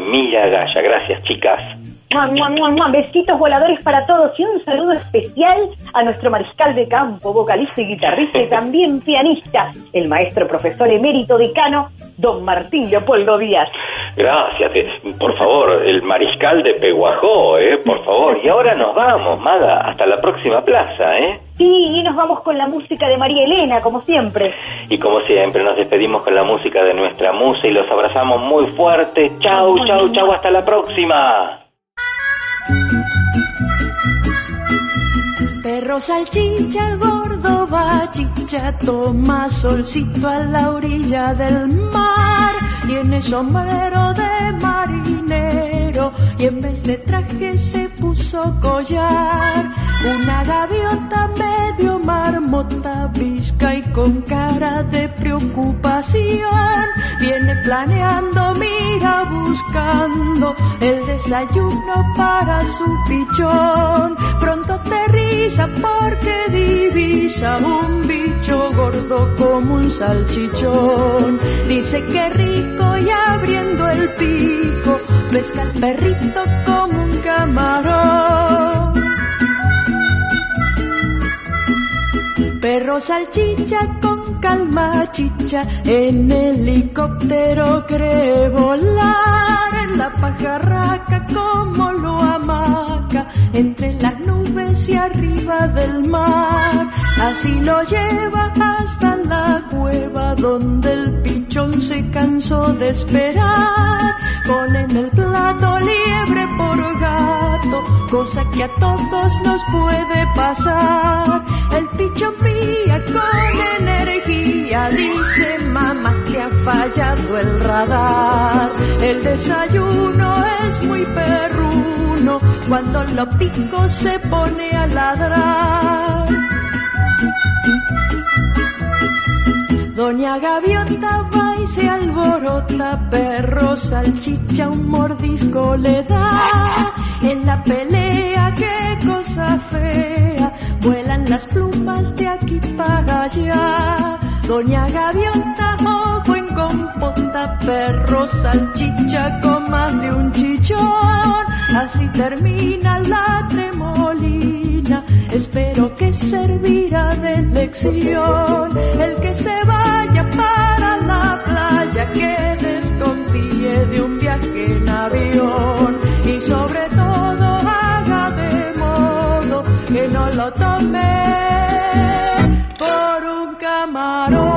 Gaya. Gracias, chicas. Mua, mua, mua, mua. Besitos voladores para todos y un saludo especial a nuestro mariscal de campo, vocalista y guitarrista y también pianista, el maestro profesor emérito decano, don Martín Leopoldo Díaz. Gracias. eh, Por favor, el mariscal de Peguajó, ¿eh? Por favor. Y ahora nos vamos, Maga, hasta la próxima plaza, ¿eh? Sí, y nos vamos con la música de María Elena, como siempre. Y como siempre, nos despedimos con la música de nuestra musa y los abrazamos muy fuerte. Chau, chau, chau, hasta la próxima. Perro salchicha, gordo bachicha, toma solcito a la orilla del mar. Tiene sombrero de marinero y en vez de traje se puso collar. Una gaviota medio marmota, visca y con cara de preocupación. Viene planeando, mira buscando el desayuno para su pichón. Pronto aterriza porque divisa un bicho gordo como un salchichón. Dice que rico y abriendo el pico, pesca al perrito como un camarón. Perro salchicha con calma chicha, en helicóptero cree volar, la pajarraca como lo amaca, entre las nubes y arriba del mar. Así lo lleva hasta la cueva donde el pichón se cansó de esperar. Pone en el plato liebre por gato, cosa que a todos nos puede pasar. El pichón pía con energía, dice mamá que ha fallado el radar. El es muy perruno, cuando lo pico se pone a ladrar. Doña Gaviota va y se alborota, perro salchicha un mordisco le da. En la pelea, qué cosa fea, vuelan las plumas de aquí para allá. Doña Gaviota, ojo compota, perro salchicha con más de un chichón. Así termina la tremolina, espero que servirá de lección. El que se vaya para la playa, que desconfíe de un viaje en avión. Y sobre todo haga de modo que no lo tome por un camarón.